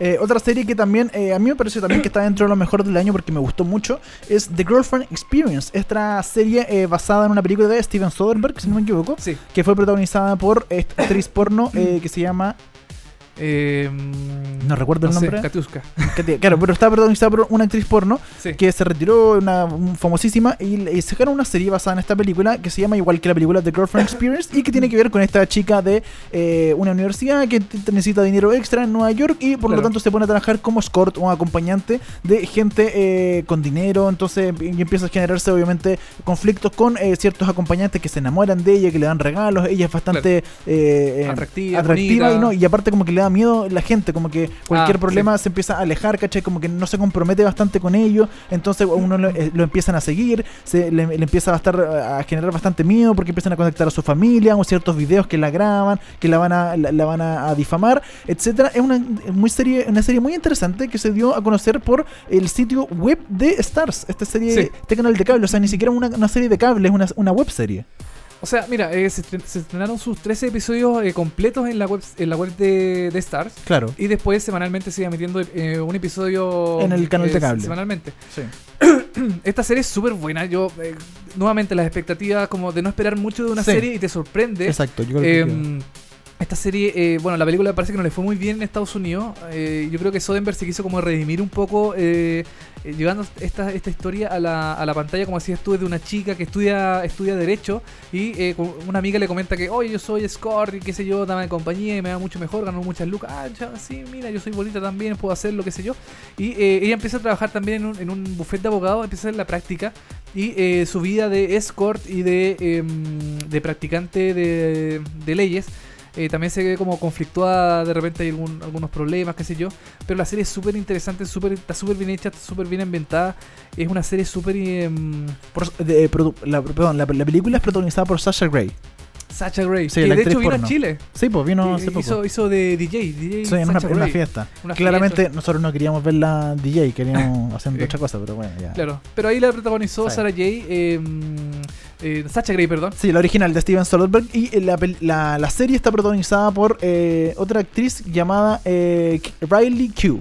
Eh, otra serie que también, eh, a mí me pareció también que está dentro de lo mejor del año porque me gustó mucho, es The Girlfriend Experience. Esta serie eh, basada en una película de Steven Soderbergh, si no me equivoco, Sí. que fue protagonizada por esta actriz porno que se llama, Eh, no recuerdo el no sé, nombre, Katiuska. Katia- claro, pero está protagonizada por una actriz porno Sí. que se retiró, una un- famosísima, y, y sacaron una serie basada en esta película que se llama igual que la película The Girlfriend Experience y que tiene que ver con esta chica de eh, una universidad que necesita dinero extra en Nueva York y por lo tanto se pone a trabajar como escort o acompañante de gente eh, con dinero. Entonces y empieza a generarse obviamente conflictos con eh, ciertos acompañantes que se enamoran de ella, que le dan regalos. Ella es bastante eh, eh, Atractiva, atractiva y, no, y aparte como que le da miedo la gente, como que cualquier Ah, problema se empieza a alejar, ¿cachai? Como que no se compromete bastante con ellos, entonces uno lo, eh, lo empiezan a seguir, se, le, le empieza a, estar, a generar bastante miedo porque empiezan a contactar a su familia, o ciertos videos que la graban, que la van a, la, la van a, a difamar, etcétera. Es una, muy serie, una serie muy interesante que se dio a conocer por el sitio web de Stars, esta serie, Sí. este canal de cable, o sea, ni siquiera una, una serie de cable, es una, una web serie. O sea, mira, eh, se, se estrenaron sus 13 episodios eh, completos en la web, en la web de, de Stars. Claro. Y después semanalmente se iba metiendo eh, un episodio En el canal de eh, cable. Semanalmente. Sí. Esta serie es súper buena. Yo, eh, nuevamente, las expectativas como de no esperar mucho de una Sí. serie y te sorprende. Exacto, yo creo que Em, esta serie, eh, bueno, la película parece que no le fue muy bien en Estados Unidos. Eh, yo creo que Soderbergh se quiso como redimir un poco, eh, eh, llevando esta, esta historia a la, a la pantalla, como decías tú, de una chica que estudia estudia Derecho y eh, una amiga le comenta que, oye, yo soy escort y qué sé yo, dame compañía y me va mucho mejor, gano muchas lucas. Ah, sí, mira, yo soy bonita también, puedo hacer lo que sé yo. Y ella empieza a trabajar también en un, en un buffet de abogados, empieza a hacer la práctica y su vida de escort y de, em, de practicante de, de leyes eh, también se ve como conflictuada, de repente hay algún- algunos problemas, qué sé yo. Pero la serie es súper interesante, súper- está súper bien hecha, está súper bien inventada. Es una serie súper... Por- de- produ- la, perdón, la, la película es protagonizada por Sasha Grey. Sacha Grey, Sí, que de hecho vino porno. a Chile. Sí, pues vino hace poco. hizo, hizo de DJ, DJ Sí, en una, en fiesta. Una Claramente fiesta. nosotros no queríamos ver la DJ, queríamos Sí. otra cosa, pero bueno, ya. Claro, pero ahí la protagonizó. Sarah J. em, eh, Sacha Grey, perdón. Sí, la original de Steven Soderbergh y eh, la, la, la serie está protagonizada por eh, otra actriz llamada eh, Riley Q.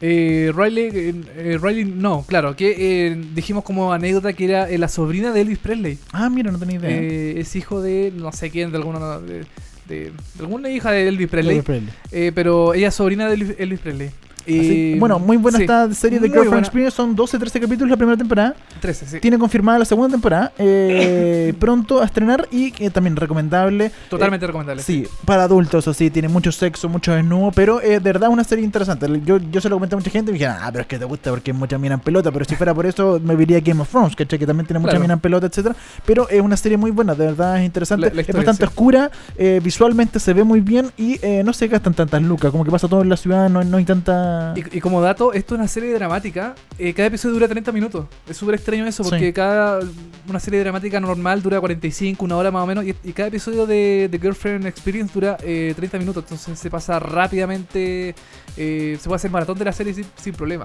Eh, Riley, Riley, no, claro, que dijimos como anécdota que era la sobrina de Elvis Presley. Ah, mira, no tenía idea. Es hijo de no sé quién, de alguna de, de- de alguna hija de Elvis Presley. Elvis Presley. Pero ella es sobrina de Elvis Presley. Así- bueno, muy buena sí, esta serie de Girlfriend. Experience. Son 12, 13 capítulos la primera temporada. 13, sí. Tiene confirmada la segunda temporada. eh, pronto a estrenar y eh, también recomendable. Totalmente recomendable. Sí, para adultos, o sí, tiene mucho sexo, mucho desnudo, pero es de verdad una serie interesante. Yo, yo se lo comenté a mucha gente y me dijeron, ah, pero es que te gusta porque mucha mina en pelota, pero si fuera por eso me vería Game of Thrones, ¿cachai? Que también tiene mucha Claro. mina en pelota, etcétera Pero es una serie muy buena, de verdad es interesante. La- la es bastante oscura, eh, visualmente se ve muy bien y eh, no se gastan tantas lucas, como que pasa todo en la ciudad, no, no hay tanta... Y, y como dato, esto es una serie dramática. eh, cada episodio dura 30 minutos. Es súper extraño eso, porque Sí. cada una serie dramática normal dura 45, una hora más o menos. Y, y cada episodio de, de Girlfriend Experience dura eh, 30 minutos. Entonces se pasa rápidamente. eh, se puede hacer maratón de la serie sin, sin problema.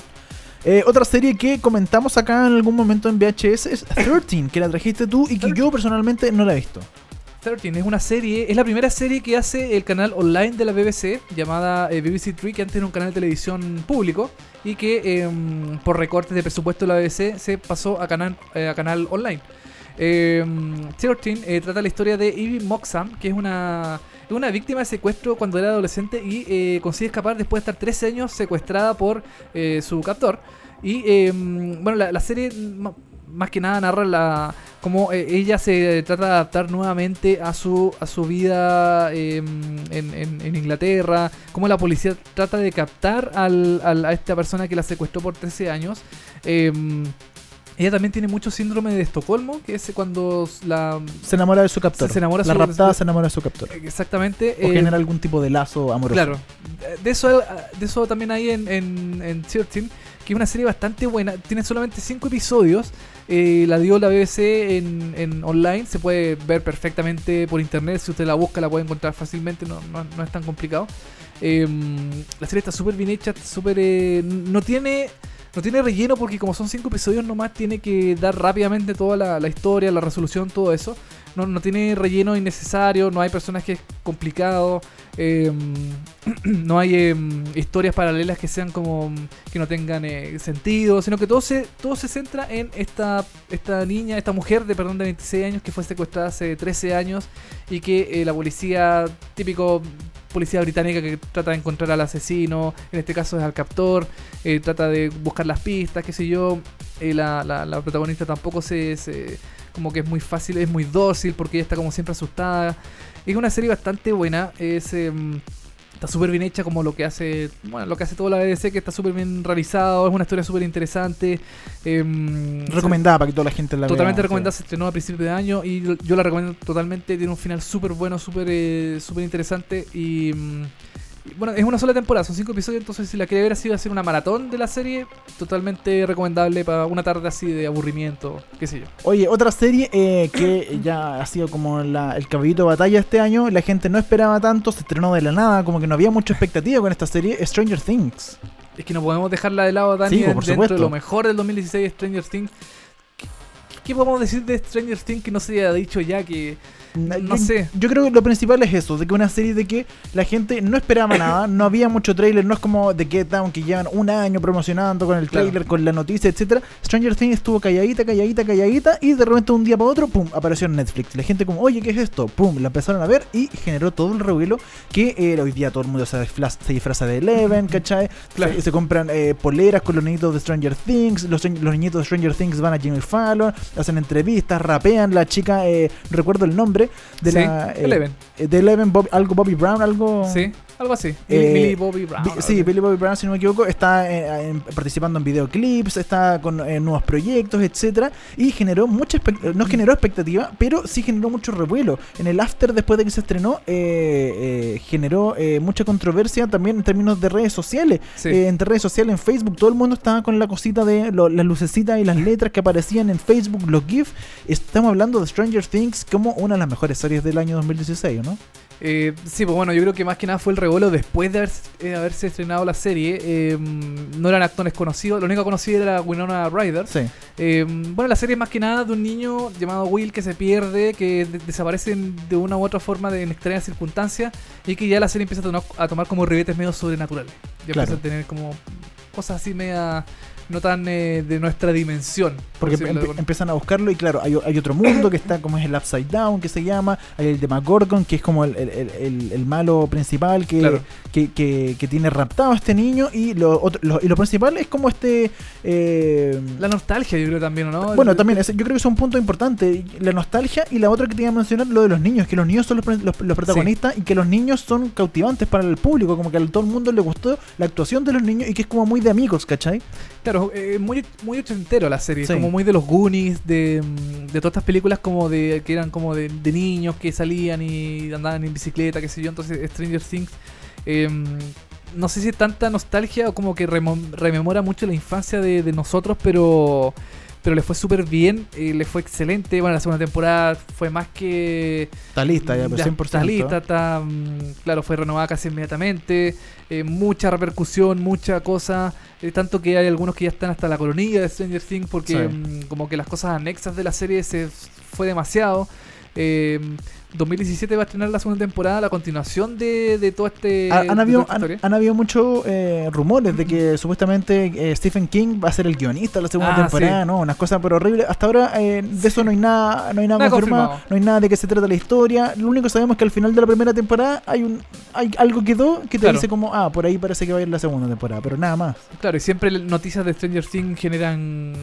Eh, otra serie que comentamos acá en algún momento en VHS es 13, que la trajiste tú y que yo personalmente no la he visto. 13 es una serie, es la primera serie que hace el canal online de la BBC llamada eh, BBC Three, que antes era un canal de televisión público y que em, por recortes de presupuesto de la BBC se pasó a canal, eh, a canal online. Em, 13 eh, trata la historia de Ivy Moxham, que es una, una víctima de secuestro cuando era adolescente y eh, consigue escapar después de estar 13 años secuestrada por su captor. Y em, bueno, la, serie más que nada narra la cómo eh, ella se trata de adaptar nuevamente a su a su vida em, en, en- en Inglaterra, cómo la policía trata de captar al, al- a esta persona que la secuestró por 13 años. Em, ella también tiene mucho síndrome de Estocolmo, que es cuando la... Se enamora de su captor. Se enamora la su- raptada se enamora de su captor. Exactamente. O eh, genera algún tipo de lazo amoroso. Claro. De eso, de eso también hay en, en, en 13, que es una serie bastante buena. Tiene solamente 5 episodios. Eh, la dio la BBC en, en online. Se puede ver perfectamente por internet. Si usted la busca, la puede encontrar fácilmente. No, no- no es tan complicado. Eh, la serie está súper bien hecha. Súper. eh, no tiene. no tiene relleno porque como son cinco episodios nomás tiene que dar rápidamente toda la historia, la resolución, todo eso. No, no tiene relleno innecesario, no hay personajes complicados, eh, no hay eh, historias paralelas que sean como que no tengan eh, sentido, sino que todo se, todo se centra en esta, esta niña, esta mujer de perdón de 26 años que fue secuestrada hace 13 años y que eh, la policía, típico policía británica que trata de encontrar al asesino, en este caso es al captor, eh, trata de buscar las pistas, qué sé yo. Eh, la, la- la protagonista tampoco se, se- como que es muy fácil, es muy dócil porque ella está como siempre asustada. Es una serie bastante buena, es em, está súper bien hecha como lo que hace, bueno, lo que hace toda la BBC que está súper bien realizado, es una historia súper interesante. em, Recomendada para que toda la gente la vea. Totalmente recomendada, se estrenó a principios de año y yo- la recomiendo totalmente. Tiene un final súper bueno, súper eh, súper interesante y, mm, y, bueno, es una sola temporada, son cinco episodios, entonces si la quiere ver así va a ser una maratón de la serie, totalmente recomendable para una tarde así de aburrimiento, qué sé yo. Oye, otra serie eh, que ya ha sido como la- el caballito de batalla este año, la gente no esperaba tanto, se estrenó de la nada, como que no había mucha expectativa con esta serie, Stranger Things. Es que no podemos dejarla de lado, Dani, Sí, por dentro supuesto. de lo mejor del 2016 Stranger Things. ¿Qué, qué podemos decir de Stranger Things que no se haya dicho ya que... No yo, sé. Yo creo que lo principal es eso, de que una serie de que la gente no esperaba nada, no había mucho trailer, no es como The Get Down que llevan un año promocionando con el Claro. trailer, con la noticia, etcétera. Stranger Things estuvo calladita, calladita, calladita y de repente un día para otro, pum, apareció en Netflix. La gente como, oye, ¿qué es esto? Pum, la empezaron a ver y generó todo el revuelo que eh, hoy día todo el mundo se disfraza, se disfraza de Eleven, ¿cachai? Claro. Se, se compran eh, poleras con los niñitos de Stranger Things, los, los niñitos de Stranger Things van a Jimmy Fallon, hacen entrevistas, rapean, la chica, eh, recuerdo el nombre, de Sí, la... Eleven. eh, de Eleven, Bob- algo Bobby Brown, algo... Sí, algo así. Eh, Millie Bobby Brown. Bi- sí. Billy Bobby Brown, si no me equivoco, está eh, en- participando en videoclips, está con eh, nuevos proyectos, etcétera, y generó mucha no generó expectativa, pero sí generó mucho revuelo. En el after, después de que se estrenó, generó mucha controversia también en términos de redes sociales. Sí. Entre redes sociales, en Facebook, todo el mundo estaba con la cosita de lo- las lucecitas y las letras que aparecían en Facebook, los GIF. Estamos hablando de Stranger Things como una de las mejores series del año 2016, ¿no? Eh, sí, pues bueno, yo creo que más que nada fue el revuelo después de haber- eh, haberse estrenado la serie. Eh, no eran actores conocidos, lo único conocido era Winona Ryder. Sí. Eh, bueno, la serie es más que nada de un niño llamado Will que se pierde, que de- desaparece de una u otra forma de, en extrañas circunstancias y que ya la serie empieza a, tomar- a tomar como ribetes medio sobrenaturales. Ya Claro. empieza a tener como cosas así media no tan eh, de nuestra dimensión. por Porque de empiezan a buscarlo y claro, hay, hay otro mundo que está como es el Upside Down, que se llama, hay el de McGorgon, que es como el, el- el- malo principal que, Claro. que, que- que tiene raptado a este niño y lo, otro- lo- y lo principal es como este... eh, La nostalgia, yo creo también, ¿no? bueno, también, ese- yo creo que es un punto importante, la nostalgia y la otra que te iba a mencionar, lo de los niños, que los niños son los- los protagonistas y que los niños son cautivantes para el público, como que a todo el mundo le gustó la actuación de los niños y que es como muy de amigos, ¿cachai? Claro, eh, muy, muy ochentero la serie, Sí. como muy de los Goonies, de, mm, de todas estas películas como de que eran como de, de niños que salían y andaban en bicicleta, qué sé yo, entonces Stranger Things, eh, no sé si es tanta nostalgia o como que rememora mucho la infancia de, de nosotros, pero pero le fue súper bien, eh, le fue excelente, bueno, la segunda temporada fue más que... Está lista ya, Ya 100%. Está lista, está, mm, claro, fue renovada casi inmediatamente. eh, mucha repercusión, mucha cosa. eh, tanto que hay algunos que ya están hasta la colonía de Stranger Things porque Sí. mm, como que las cosas anexas de la serie se fue demasiado. Eh, 2017 va a estrenar la segunda temporada, la continuación de, de todo este. Han, habido, han, habido muchos eh, rumores de que supuestamente eh, Stephen King va a ser el guionista de la segunda Ah, temporada, sí. ¿no? Unas cosas pero horribles. Hasta ahora eh, de eso no hay nada, no hay nada, Nada confirmado, confirmado. no hay nada de qué se trata la historia. Lo único que sabemos es que al final de la primera temporada hay un hay algo quedó que te Claro. dice como, ah, por ahí parece que va a ir la segunda temporada, pero nada más. Claro, y siempre noticias de Stranger Things generan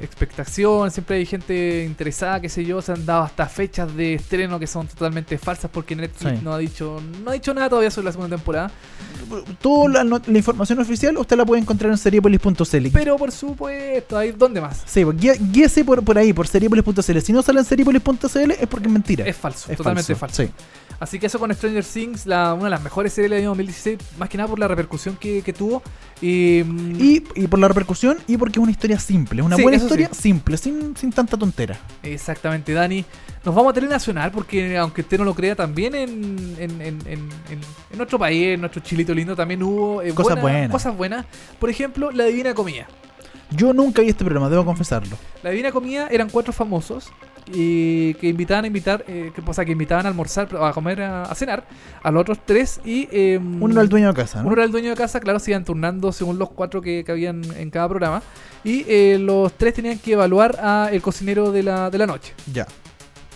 expectación, siempre hay gente interesada, qué sé yo, se han dado hasta fechas de estreno que son totalmente falsas porque Netflix Sí. no ha dicho no ha dicho nada todavía sobre la segunda temporada. Toda la, información oficial usted la puede encontrar en seriepolis.cl. Pero por supuesto, hay ¿dónde más? Sí, pues, guíese por, por ahí, por seriepolis.cl. Si no sale en seriepolis.cl es porque es mentira. Es falso, Es totalmente falso. Sí. Así que eso con Stranger Things, la, una de las mejores series del año 2016, más que nada por la repercusión que, que tuvo. Y, mm, Y, y por la repercusión y porque es una historia simple, una Sí, buena historia sí. simple, sin, sin tanta tontera. Exactamente, Dani. nos vamos a Porque aunque usted no lo crea, también en, en, en, en, nuestro país, en nuestro chilito lindo, también hubo eh, Cosas buenas. cosas buenas. Por ejemplo, La Divina Comida. Yo nunca vi este programa, debo confesarlo. La Divina Comida eran cuatro famosos y que invitaban a invitar, eh, que, o sea, que invitaban a almorzar, a comer, a, a cenar a los otros tres y... eh, Uno era el dueño de casa, ¿no? Uno era el dueño de casa, claro, se iban turnando según los cuatro que, que habían en cada programa. Y eh, los tres tenían que evaluar a el cocinero de la, de la noche. Ya.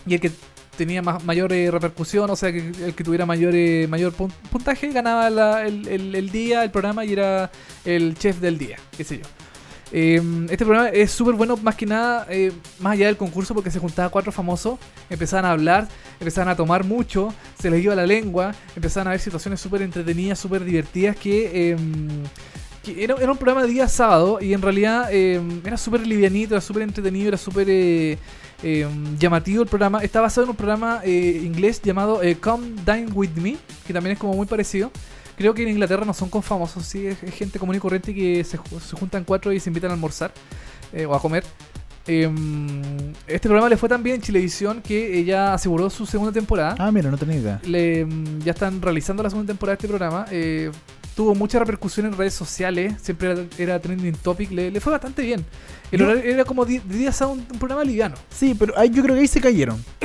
Y el que tenía más, mayor eh, repercusión, o sea, que el que tuviera mayor eh, mayor pun- puntaje, ganaba la- el, el- día, el programa y era el chef del día, qué sé yo. Eh, este programa es súper bueno, más que nada, eh, más allá del concurso, porque se juntaban cuatro famosos, empezaban a hablar, empezaban a tomar mucho, se les iba la lengua, empezaban a ver situaciones súper entretenidas, súper divertidas, que, que era, era un programa de día sábado y en realidad eh, era súper livianito, era súper entretenido, era súper eh, eh, llamativo el programa. Está basado en un programa eh, inglés llamado eh, Come Dine With Me, que también es como muy parecido. Creo que en Inglaterra no son con famosos, sí, es, es gente común y corriente que se, se juntan cuatro y se invitan a almorzar eh, o a comer. Em, este programa le fue tan bien en Chilevisión que ella aseguró su segunda temporada. Ah, mira, no tenía idea. Le, mm, ya están realizando la segunda temporada de este programa. tuvo mucha repercusión en redes sociales. Siempre era, era trending topic. Le, le fue bastante bien. El Yo- horario era como di- de día sábado un, un programa liviano. Sí, pero ahí yo creo que ahí se cayeron.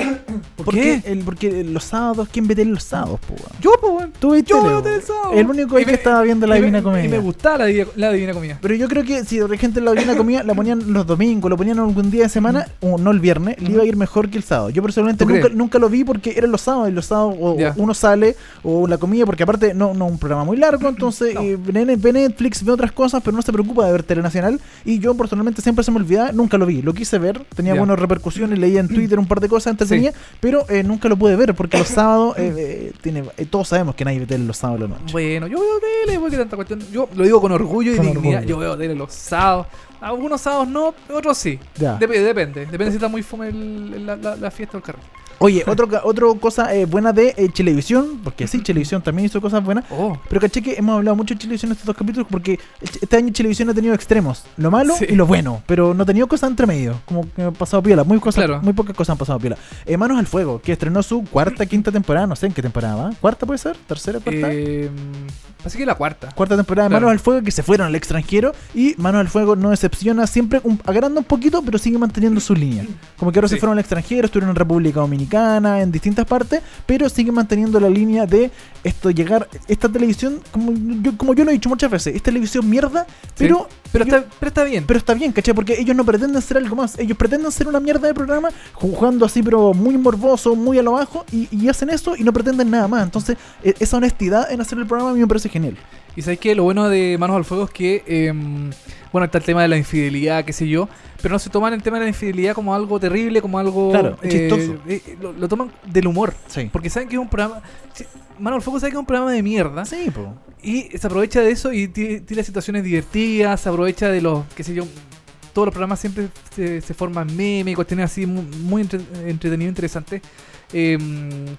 ¿Por porque qué? El, porque los sábados, ¿quién ve tele los sábados, po? Yo, weón. Tú viste Yo veo tele el sábado. El único ahí Y que me- estaba viendo la y me- Divina Y Comedia. me gustaba la, Divina- la Divina Comida. Pero yo creo que si de gente la Divina Comida la ponían los domingos, lo ponían algún día de semana, o no el viernes, le iba a ir mejor que el sábado. Yo personalmente ¿Tú nunca, nunca lo vi porque eran los sábados y los sábados o Ya. uno sale o la comida, porque aparte no no un programa muy largo, entonces No. eh, ve ve Netflix, ve otras cosas, pero no se preocupa de ver Telenacional. Y yo personalmente siempre se me olvidaba, nunca lo vi. Lo quise ver, tenía buenas repercusiones, leía en Twitter un par de cosas, entretenía, pero eh, nunca lo pude ver porque los sábados, eh, eh, tiene, eh, todos sabemos que nadie ve tele los sábados de la noche. Bueno, yo veo tele, porque tanta cuestión. Yo lo digo con orgullo y Con dignidad. orgullo. Yo veo tele los sábados. Algunos sábados no, otros sí. Dep- depende. Depende si está muy fome el- la, la- la fiesta o el carro. Oye, otro, ca- otro cosa eh, buena de eh, Chilevisión, porque sí, Chilevisión también hizo cosas buenas. Oh, Pero caché que hemos hablado mucho de Chilevisión en estos dos capítulos porque este año Chilevisión ha tenido extremos, lo malo Sí. y lo bueno, pero no ha tenido cosas entre medio, como que ha pasado piola, muy, cosas, Claro. muy pocas cosas han pasado piola. Eh, Manos al Fuego, que estrenó su cuarta, quinta temporada, no sé en qué temporada va, cuarta puede ser, tercera, cuarta. eh, así que la cuarta. Cuarta temporada de Claro. Manos al Fuego que se fueron al extranjero y Manos al Fuego no decepciona siempre, un, agranda un poquito, pero sigue manteniendo su línea. Como que ahora se fueron al extranjero, estuvieron en República Dominicana, en distintas partes, pero sigue manteniendo la línea de esto llegar, esta televisión, como yo, como yo lo he dicho muchas veces, es televisión mierda, pero, Pero yo- está, pero está bien. pero está bien, ¿cachai? Porque ellos no pretenden ser algo más, ellos pretenden ser una mierda de programa, jugando así, pero muy morboso, muy a lo bajo, y, y hacen eso y no pretenden nada más. Entonces, e- esa honestidad en hacer el programa a mí me parece genial. Y sabes que lo bueno de Manos al Fuego es que, em, bueno, está el tema de la infidelidad, qué sé yo, pero no se toman el tema de la infidelidad como algo terrible, como algo Claro, chistoso. eh, lo, lo toman del humor. Sí. Porque saben que es un programa. Manos al Fuego sabe que es un programa de mierda. Sí, po. Y se aprovecha de eso y ti- tira situaciones divertidas, se aprovecha de los, qué sé yo, todos los programas siempre se, se forman memes, cuestiones así mu- muy, entre- entretenidos, interesantes. Eh,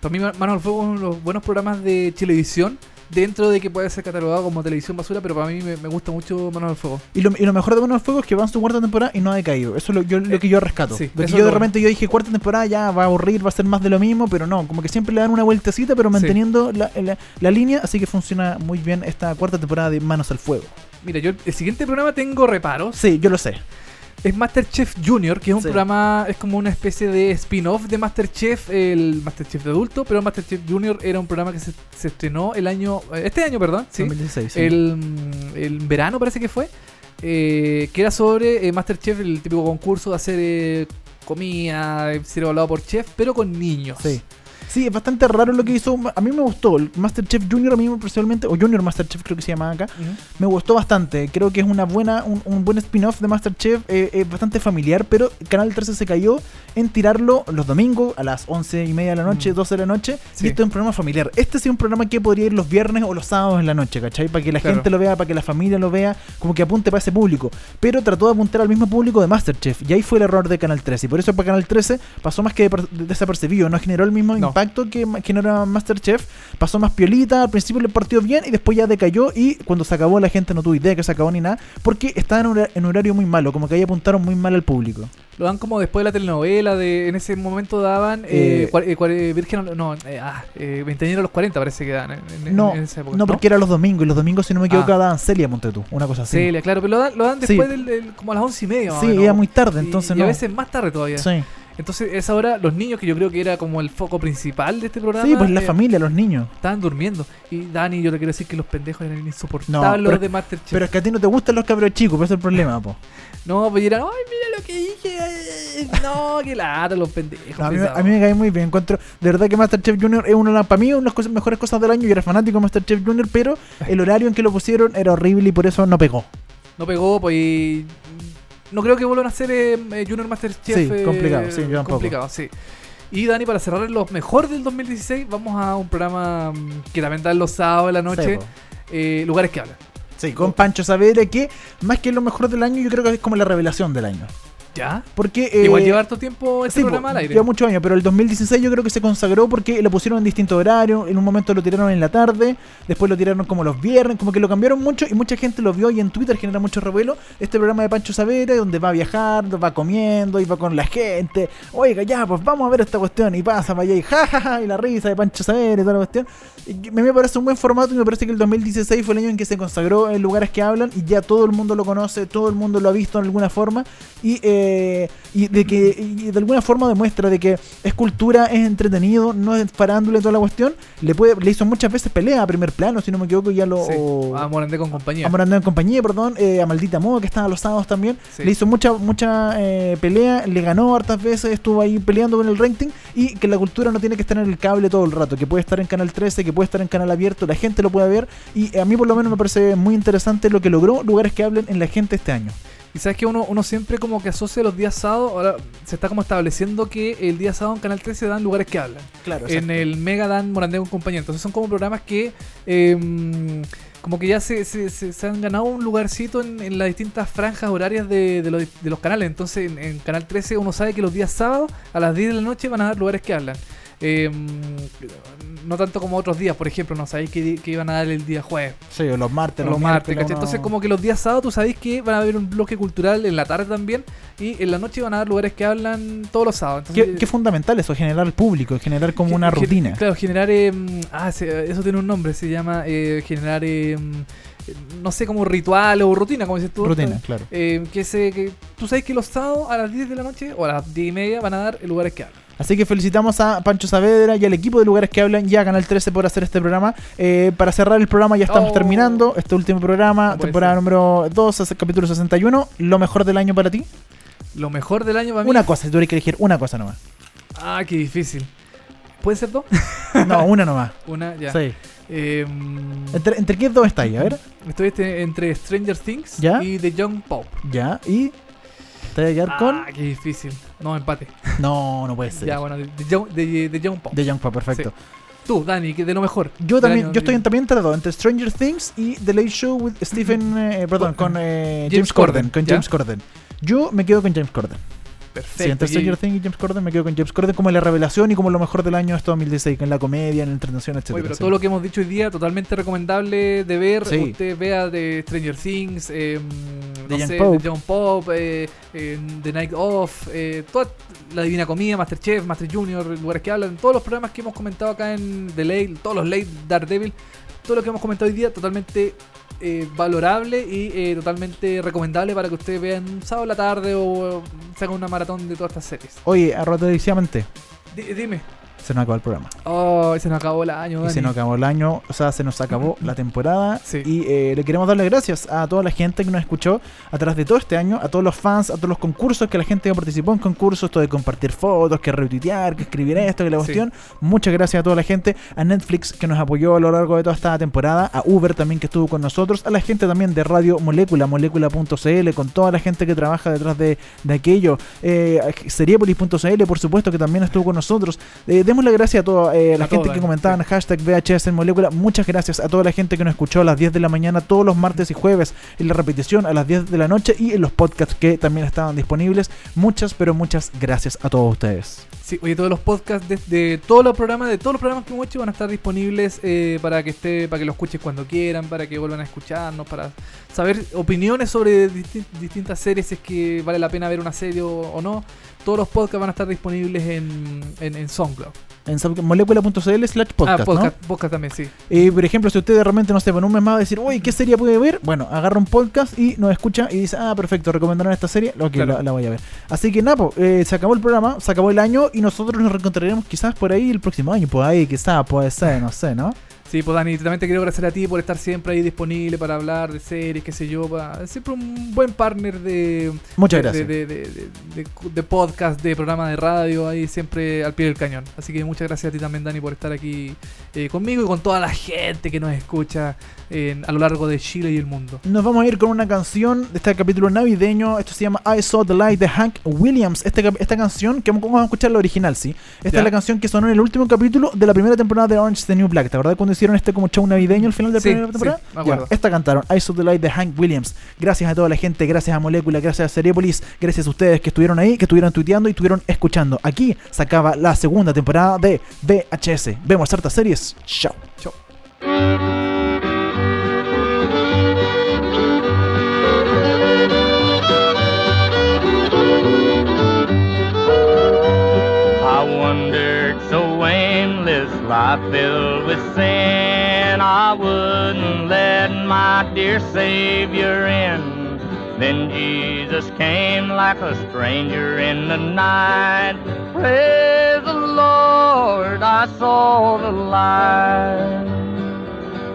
para mí, Ma- Manos al Fuego es uno de los buenos programas de televisión, dentro de que puede ser catalogado como televisión basura, pero para mí me, me gusta mucho Manos al Fuego. Y lo, y lo mejor de Buenos Fuegos es que van su cuarta temporada y no ha decaído. Eso es lo, yo, lo que yo rescato. sí, que yo de repente yo dije, cuarta temporada ya va a aburrir, va a ser más de lo mismo, pero no, como que siempre le dan una vueltecita, pero manteniendo la, la- la línea, así que funciona muy bien esta cuarta temporada de Manos al Fuego. Mira, yo el siguiente programa tengo reparos. Sí, yo lo sé. Es Masterchef Junior, que es un Sí. programa, es como una especie de spin-off de Masterchef, el Masterchef de adulto, pero Masterchef Junior era un programa que se, se estrenó el año, eh, este año, perdón, sí, 2016. sí. el, el verano parece que fue, eh, que era sobre eh, Masterchef, el típico concurso de hacer eh, comida, eh, ser evaluado por chef, pero con niños. Sí. Sí, es bastante raro lo que hizo. A mí me gustó. El Masterchef Junior, a mí personalmente, o Junior Masterchef creo que se llama acá, Ujú. me gustó bastante. Creo que es una buena, un, un buen spin-off de Masterchef, eh, es bastante familiar, pero Canal 13 se cayó en tirarlo los domingos a las 11 y media de la noche, Mm. 12 de la noche. Sí. Y esto es un programa familiar. Este sí es un programa que podría ir los viernes o los sábados en la noche, ¿cachai? Para que la Claro. gente lo vea, para que la familia lo vea, como que apunte para ese público. Pero trató de apuntar al mismo público de Masterchef. Y ahí fue el error de Canal 13. Y por eso para Canal 13 pasó más que desapercibido. No generó el mismo No. impacto impacto que, no era Masterchef. Pasó más piolita, al principio le partió bien y después ya decayó y cuando se acabó la gente no tuvo idea que se acabó ni nada porque estaba en, en horario muy malo, como que ahí apuntaron muy mal al público. Lo dan como después de la telenovela, de en ese momento daban eh, Eh, eh, eh, Virgen, no, eh, ah, eh, a los 40 parece que dan en, No, en esa época. no, porque era los domingos y los domingos, si no me equivoco, Ah. daban Celia Montetú, una cosa así. Celia, claro, pero lo dan, lo dan Sí. después del, del- como a las once y media. Sí, era muy tarde, Y- entonces y, no. a veces más tarde todavía. Sí. Entonces, esa hora, los niños, que yo creo que era como el foco principal de este programa, Sí, pues la eh, familia, los niños. estaban durmiendo. Y Dani, yo te quiero decir que los pendejos eran insoportables No, pero- los de Masterchef. Pero es que a ti no te gustan los cabros chicos, pues ese es el problema, po. No, pues eran, ay, mira lo que dije. ay, No, qué lata, los pendejos. No, a, mí, me- pesados". a mí me cae muy bien. Encuentro, de verdad que Masterchef Junior es una para mí una de las cosas- mejores cosas del año. Yo era fanático de Masterchef Junior, pero el horario en que lo pusieron era horrible y por eso no pegó. No pegó, pues y no creo que vuelvan a hacer eh, eh, Junior Masterchef. Sí, eh, complicado, sí, yo tampoco. complicado, sí. Y Dani, para cerrar los mejor del 2016, vamos a un programa mm, que también da los sábados de la noche. Sí, eh, lugares que hablan. Sí, con Pancho Saavedra, que más que lo mejor del año, yo creo que es como la revelación del año. ¿Ya? Porque. eh, Igual lleva harto tiempo este Sí, programa al aire. lleva muchos años, pero el 2016 yo creo que se consagró porque lo pusieron en distintos horarios. En un momento lo tiraron en la tarde, después lo tiraron como los viernes, como que lo cambiaron mucho y mucha gente lo vio y en Twitter genera mucho revuelo. Este programa de Pancho Saavedra, donde va viajando, va comiendo y va con la gente. Oiga, ya, pues vamos a ver esta cuestión. Y pasa para allá y jajaja, y la risa de Pancho Saavedra y toda la cuestión. Y me parece un buen formato y me parece que el 2016 fue el año en que se consagró en lugares que hablan y ya todo el mundo lo conoce, todo el mundo lo ha visto en alguna forma. Y, eh, y de que y de alguna forma demuestra de que es cultura, es entretenido, no es farándula y toda la cuestión. Le puede le hizo muchas veces pelea a primer plano, si no me equivoco, ya lo Sí, a Morandé con compañía. a Morandé en compañía, perdón, eh, a Maldita Moda que estaba los sábados también. Sí. Le hizo mucha mucha eh, pelea, le ganó hartas veces, estuvo ahí peleando con el rating y que la cultura no tiene que estar en el cable todo el rato, que puede estar en Canal 13, que puede estar en Canal Abierto, la gente lo puede ver y a mí por lo menos me parece muy interesante lo que logró lugares que hablen en la gente este año. Y sabes que uno, uno siempre como que asocia los días sábados, ahora se está como estableciendo que el día sábado en Canal 13 dan lugares que hablan. Claro, en el Mega dan Morandé con compañía. Entonces son como programas que eh, como que ya se, se, se- se han ganado un lugarcito en, en las distintas franjas horarias de, de los, de los canales. Entonces en, en Canal 13 uno sabe que los días sábados a las 10 de la noche van a dar lugares que hablan. Eh, no tanto como otros días, por ejemplo, no sabéis que, iban a dar el día jueves. Sí, o los martes, Los martes, miércoles, ¿cachai? Entonces, como que los días sábados tú sabéis que van a haber un bloque cultural en la tarde también. Y en la noche van a dar lugares que hablan todos los sábados. Qué, Entonces, qué fundamental eso, generar público, generar como una rutina. Claro, generar. eh, ah, se- eso tiene un nombre, se llama eh, generar. eh, no sé, como ritual o rutina, como dices tú. Rutina, claro. que, se, que tú sabes que los sábados a las 10 de la noche o a las 10 y media van a dar lugares que hablan. Así que felicitamos a Pancho Saavedra y al equipo de Lugares que Hablan y a Canal 13 por hacer este programa. Eh, para cerrar el programa ya estamos Oh. terminando este último programa, No temporada ser. número 2, hace- capítulo 61. Lo mejor del año para ti. Lo mejor del año para mí. Una cosa, si tuvieras que elegir una cosa nomás. Ah, qué difícil. ¿Puede ser dos? No, una nomás. Una, ya. Sí. Eh, ¿Entre, entre qué dos está ahí? A ver. estoy este- entre Stranger Things ¿Ya? y The Young Pop. Ya. Y. ¿Te voy a quedar con? Ah, qué difícil. No, empate. No, no puede ser. Ya, bueno, Young- The- The Young Pop. De Young Pop, perfecto. Tú, Dani, que de lo mejor. Yo también, yo estoy en- también dos, entre Stranger Things y The Late Show with Stephen, eh, perdón, con eh, James, James Corden, Corden, con ¿ya? James Corden. Yo me quedo con James Corden. Perfecto. Sí, entre Stranger Things y James Corden me quedo con James Corden como la revelación y como lo mejor del año de este 2016, en la comedia, en la entretención, etc. Oye, pero todo lo que hemos dicho hoy día, totalmente recomendable de ver. Sí. Usted vea de Stranger Things, eh, no Young sé, Pope. The Young Pop, eh, eh, The Night Off, eh, toda la Divina Comida, Masterchef, Master Junior, lugares que hablan, todos los programas que hemos comentado acá en The Late, todos los Late, Daredevil, todo lo que hemos comentado hoy día, totalmente eh, valorable y eh, totalmente recomendable para que ustedes vean un sábado en la tarde o eh, se hagan una maratón de todas estas series. Oye, Di- dime. Se nos acabó el programa. Oh, se nos acabó el año. Y se nos acabó el año, o sea, se nos acabó la temporada. Sí. Y eh, le queremos darle gracias a toda la gente que nos escuchó a través de todo este año, a todos los fans, a todos los concursos que la gente que participó en concursos, esto de compartir fotos, que retuitear, que escribir esto, que la Sí. cuestión. Muchas gracias a toda la gente, a Netflix que nos apoyó a lo largo de toda esta temporada, a Uber también que estuvo con nosotros, a la gente también de Radio Molécula, molécula.cl, con toda la gente que trabaja detrás de, de aquello, eh, a Seriepolis.cl, por supuesto, que también estuvo con nosotros. Eh, demos las gracias a toda eh, la A gente todos, que Dani, comentaban hashtag VHS en molécula. Muchas gracias a toda la gente que nos escuchó a las 10 de la mañana todos los martes y jueves en la repetición a las 10 de la noche y en los podcasts que también estaban disponibles. Muchas, pero muchas gracias a todos ustedes. Sí, oye, todos los podcasts de, de todos los programas, de todos los programas que hemos hecho van a estar disponibles eh, para que esté, para que lo escuchen cuando quieran, para que vuelvan a escucharnos, para saber opiniones sobre disti- distintas series, si es que vale la pena ver una serie o, o no. Todos los podcasts van a estar disponibles en, en, en SoundCloud. En molécula.cl slash podcast, ah, ¿no? podcast, podcast también, sí. Y por ejemplo, si usted de repente, no sé, en un mes más a decir, uy, ¿qué serie puede ver? Bueno, agarra un podcast y nos escucha y dice, ah, perfecto, recomendaron esta serie, ok, Claro. la, la voy a ver. Así que, Napo, eh, se acabó el programa, se acabó el año y nosotros nos reencontraremos quizás por ahí el próximo año, por ahí, quizás, puede ser, no sé, ¿no? Sí, pues Dani, también te quiero agradecer a ti por estar siempre ahí disponible para hablar de series, qué sé yo, para, siempre un buen partner de, Muchas de, gracias. de, de, de- de- de podcast, de programa de radio, ahí siempre al pie del cañón. Así que muchas gracias a ti también, Dani, por estar aquí eh, conmigo y con toda la gente que nos escucha en- a lo largo de Chile y el mundo. Nos vamos a ir con una canción de este capítulo navideño. Esto se llama I Saw the Light de Hank Williams. Este esta canción, que vamos a escuchar la original, ¿sí? Esta es la canción que sonó en el último capítulo de la primera temporada de Orange is the New Black. ¿Te acuerdas cuando hicieron este como show navideño al final de la Sí, primera sí, temporada? me acuerdo. Esta cantaron I Saw the Light de Hank Williams. Gracias a toda la gente, gracias a Molécula, gracias a Seriepolis, gracias a ustedes que estuvieron ahí, que estuvieron tuiteando y estuvieron escuchando. Aquí se acaba la segunda temporada de VHS. Vemos hartas series. Chao. Chao. Life filled with sin. I wouldn't let my dear Savior in. Then Jesus came like a stranger in the night. Praise the Lord, I saw the light.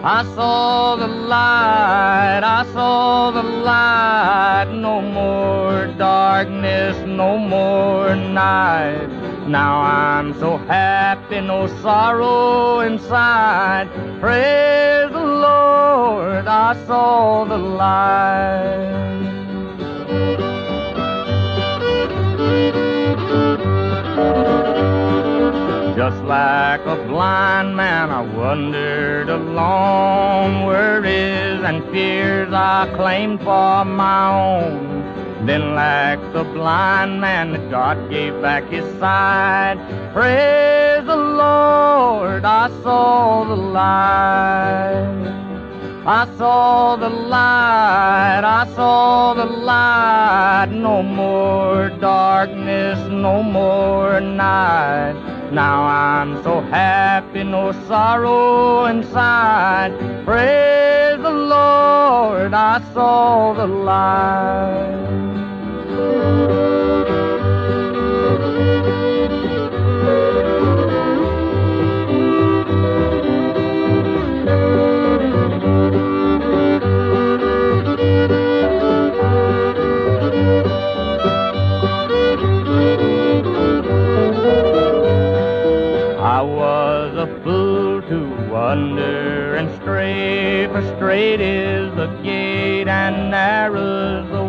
I saw the light, I saw the light. No more darkness, no more night. Now I'm so happy, no sorrow inside. Praise the Lord, I saw the light. Just like a blind man, I wandered along, worries and fears I claimed for my own. Then, like the blind man, that God gave back his sight. Praise the Lord, I saw the light. I saw the light, I saw the light. No more darkness, no more night. Now I'm so happy, no sorrow inside. Praise the Lord, I saw the light. I was a fool to wander and stray, for straight is the gate and narrow's the way.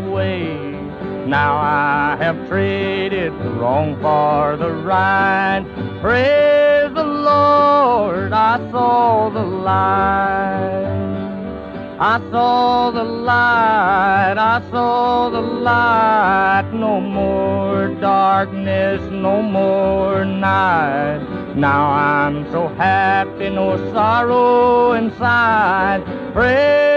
Now I have traded the wrong for the right. Praise the Lord, I saw the light. I saw the light, I saw the light. No more darkness, no more night. Now I'm so happy, no sorrow inside. Praise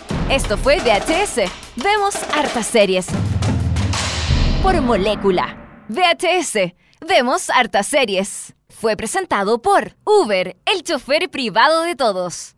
Esto fue VHS. Vemos hartas series. Por molécula. VHS. Vemos hartas series. Fue presentado por Uber, el chofer privado de todos.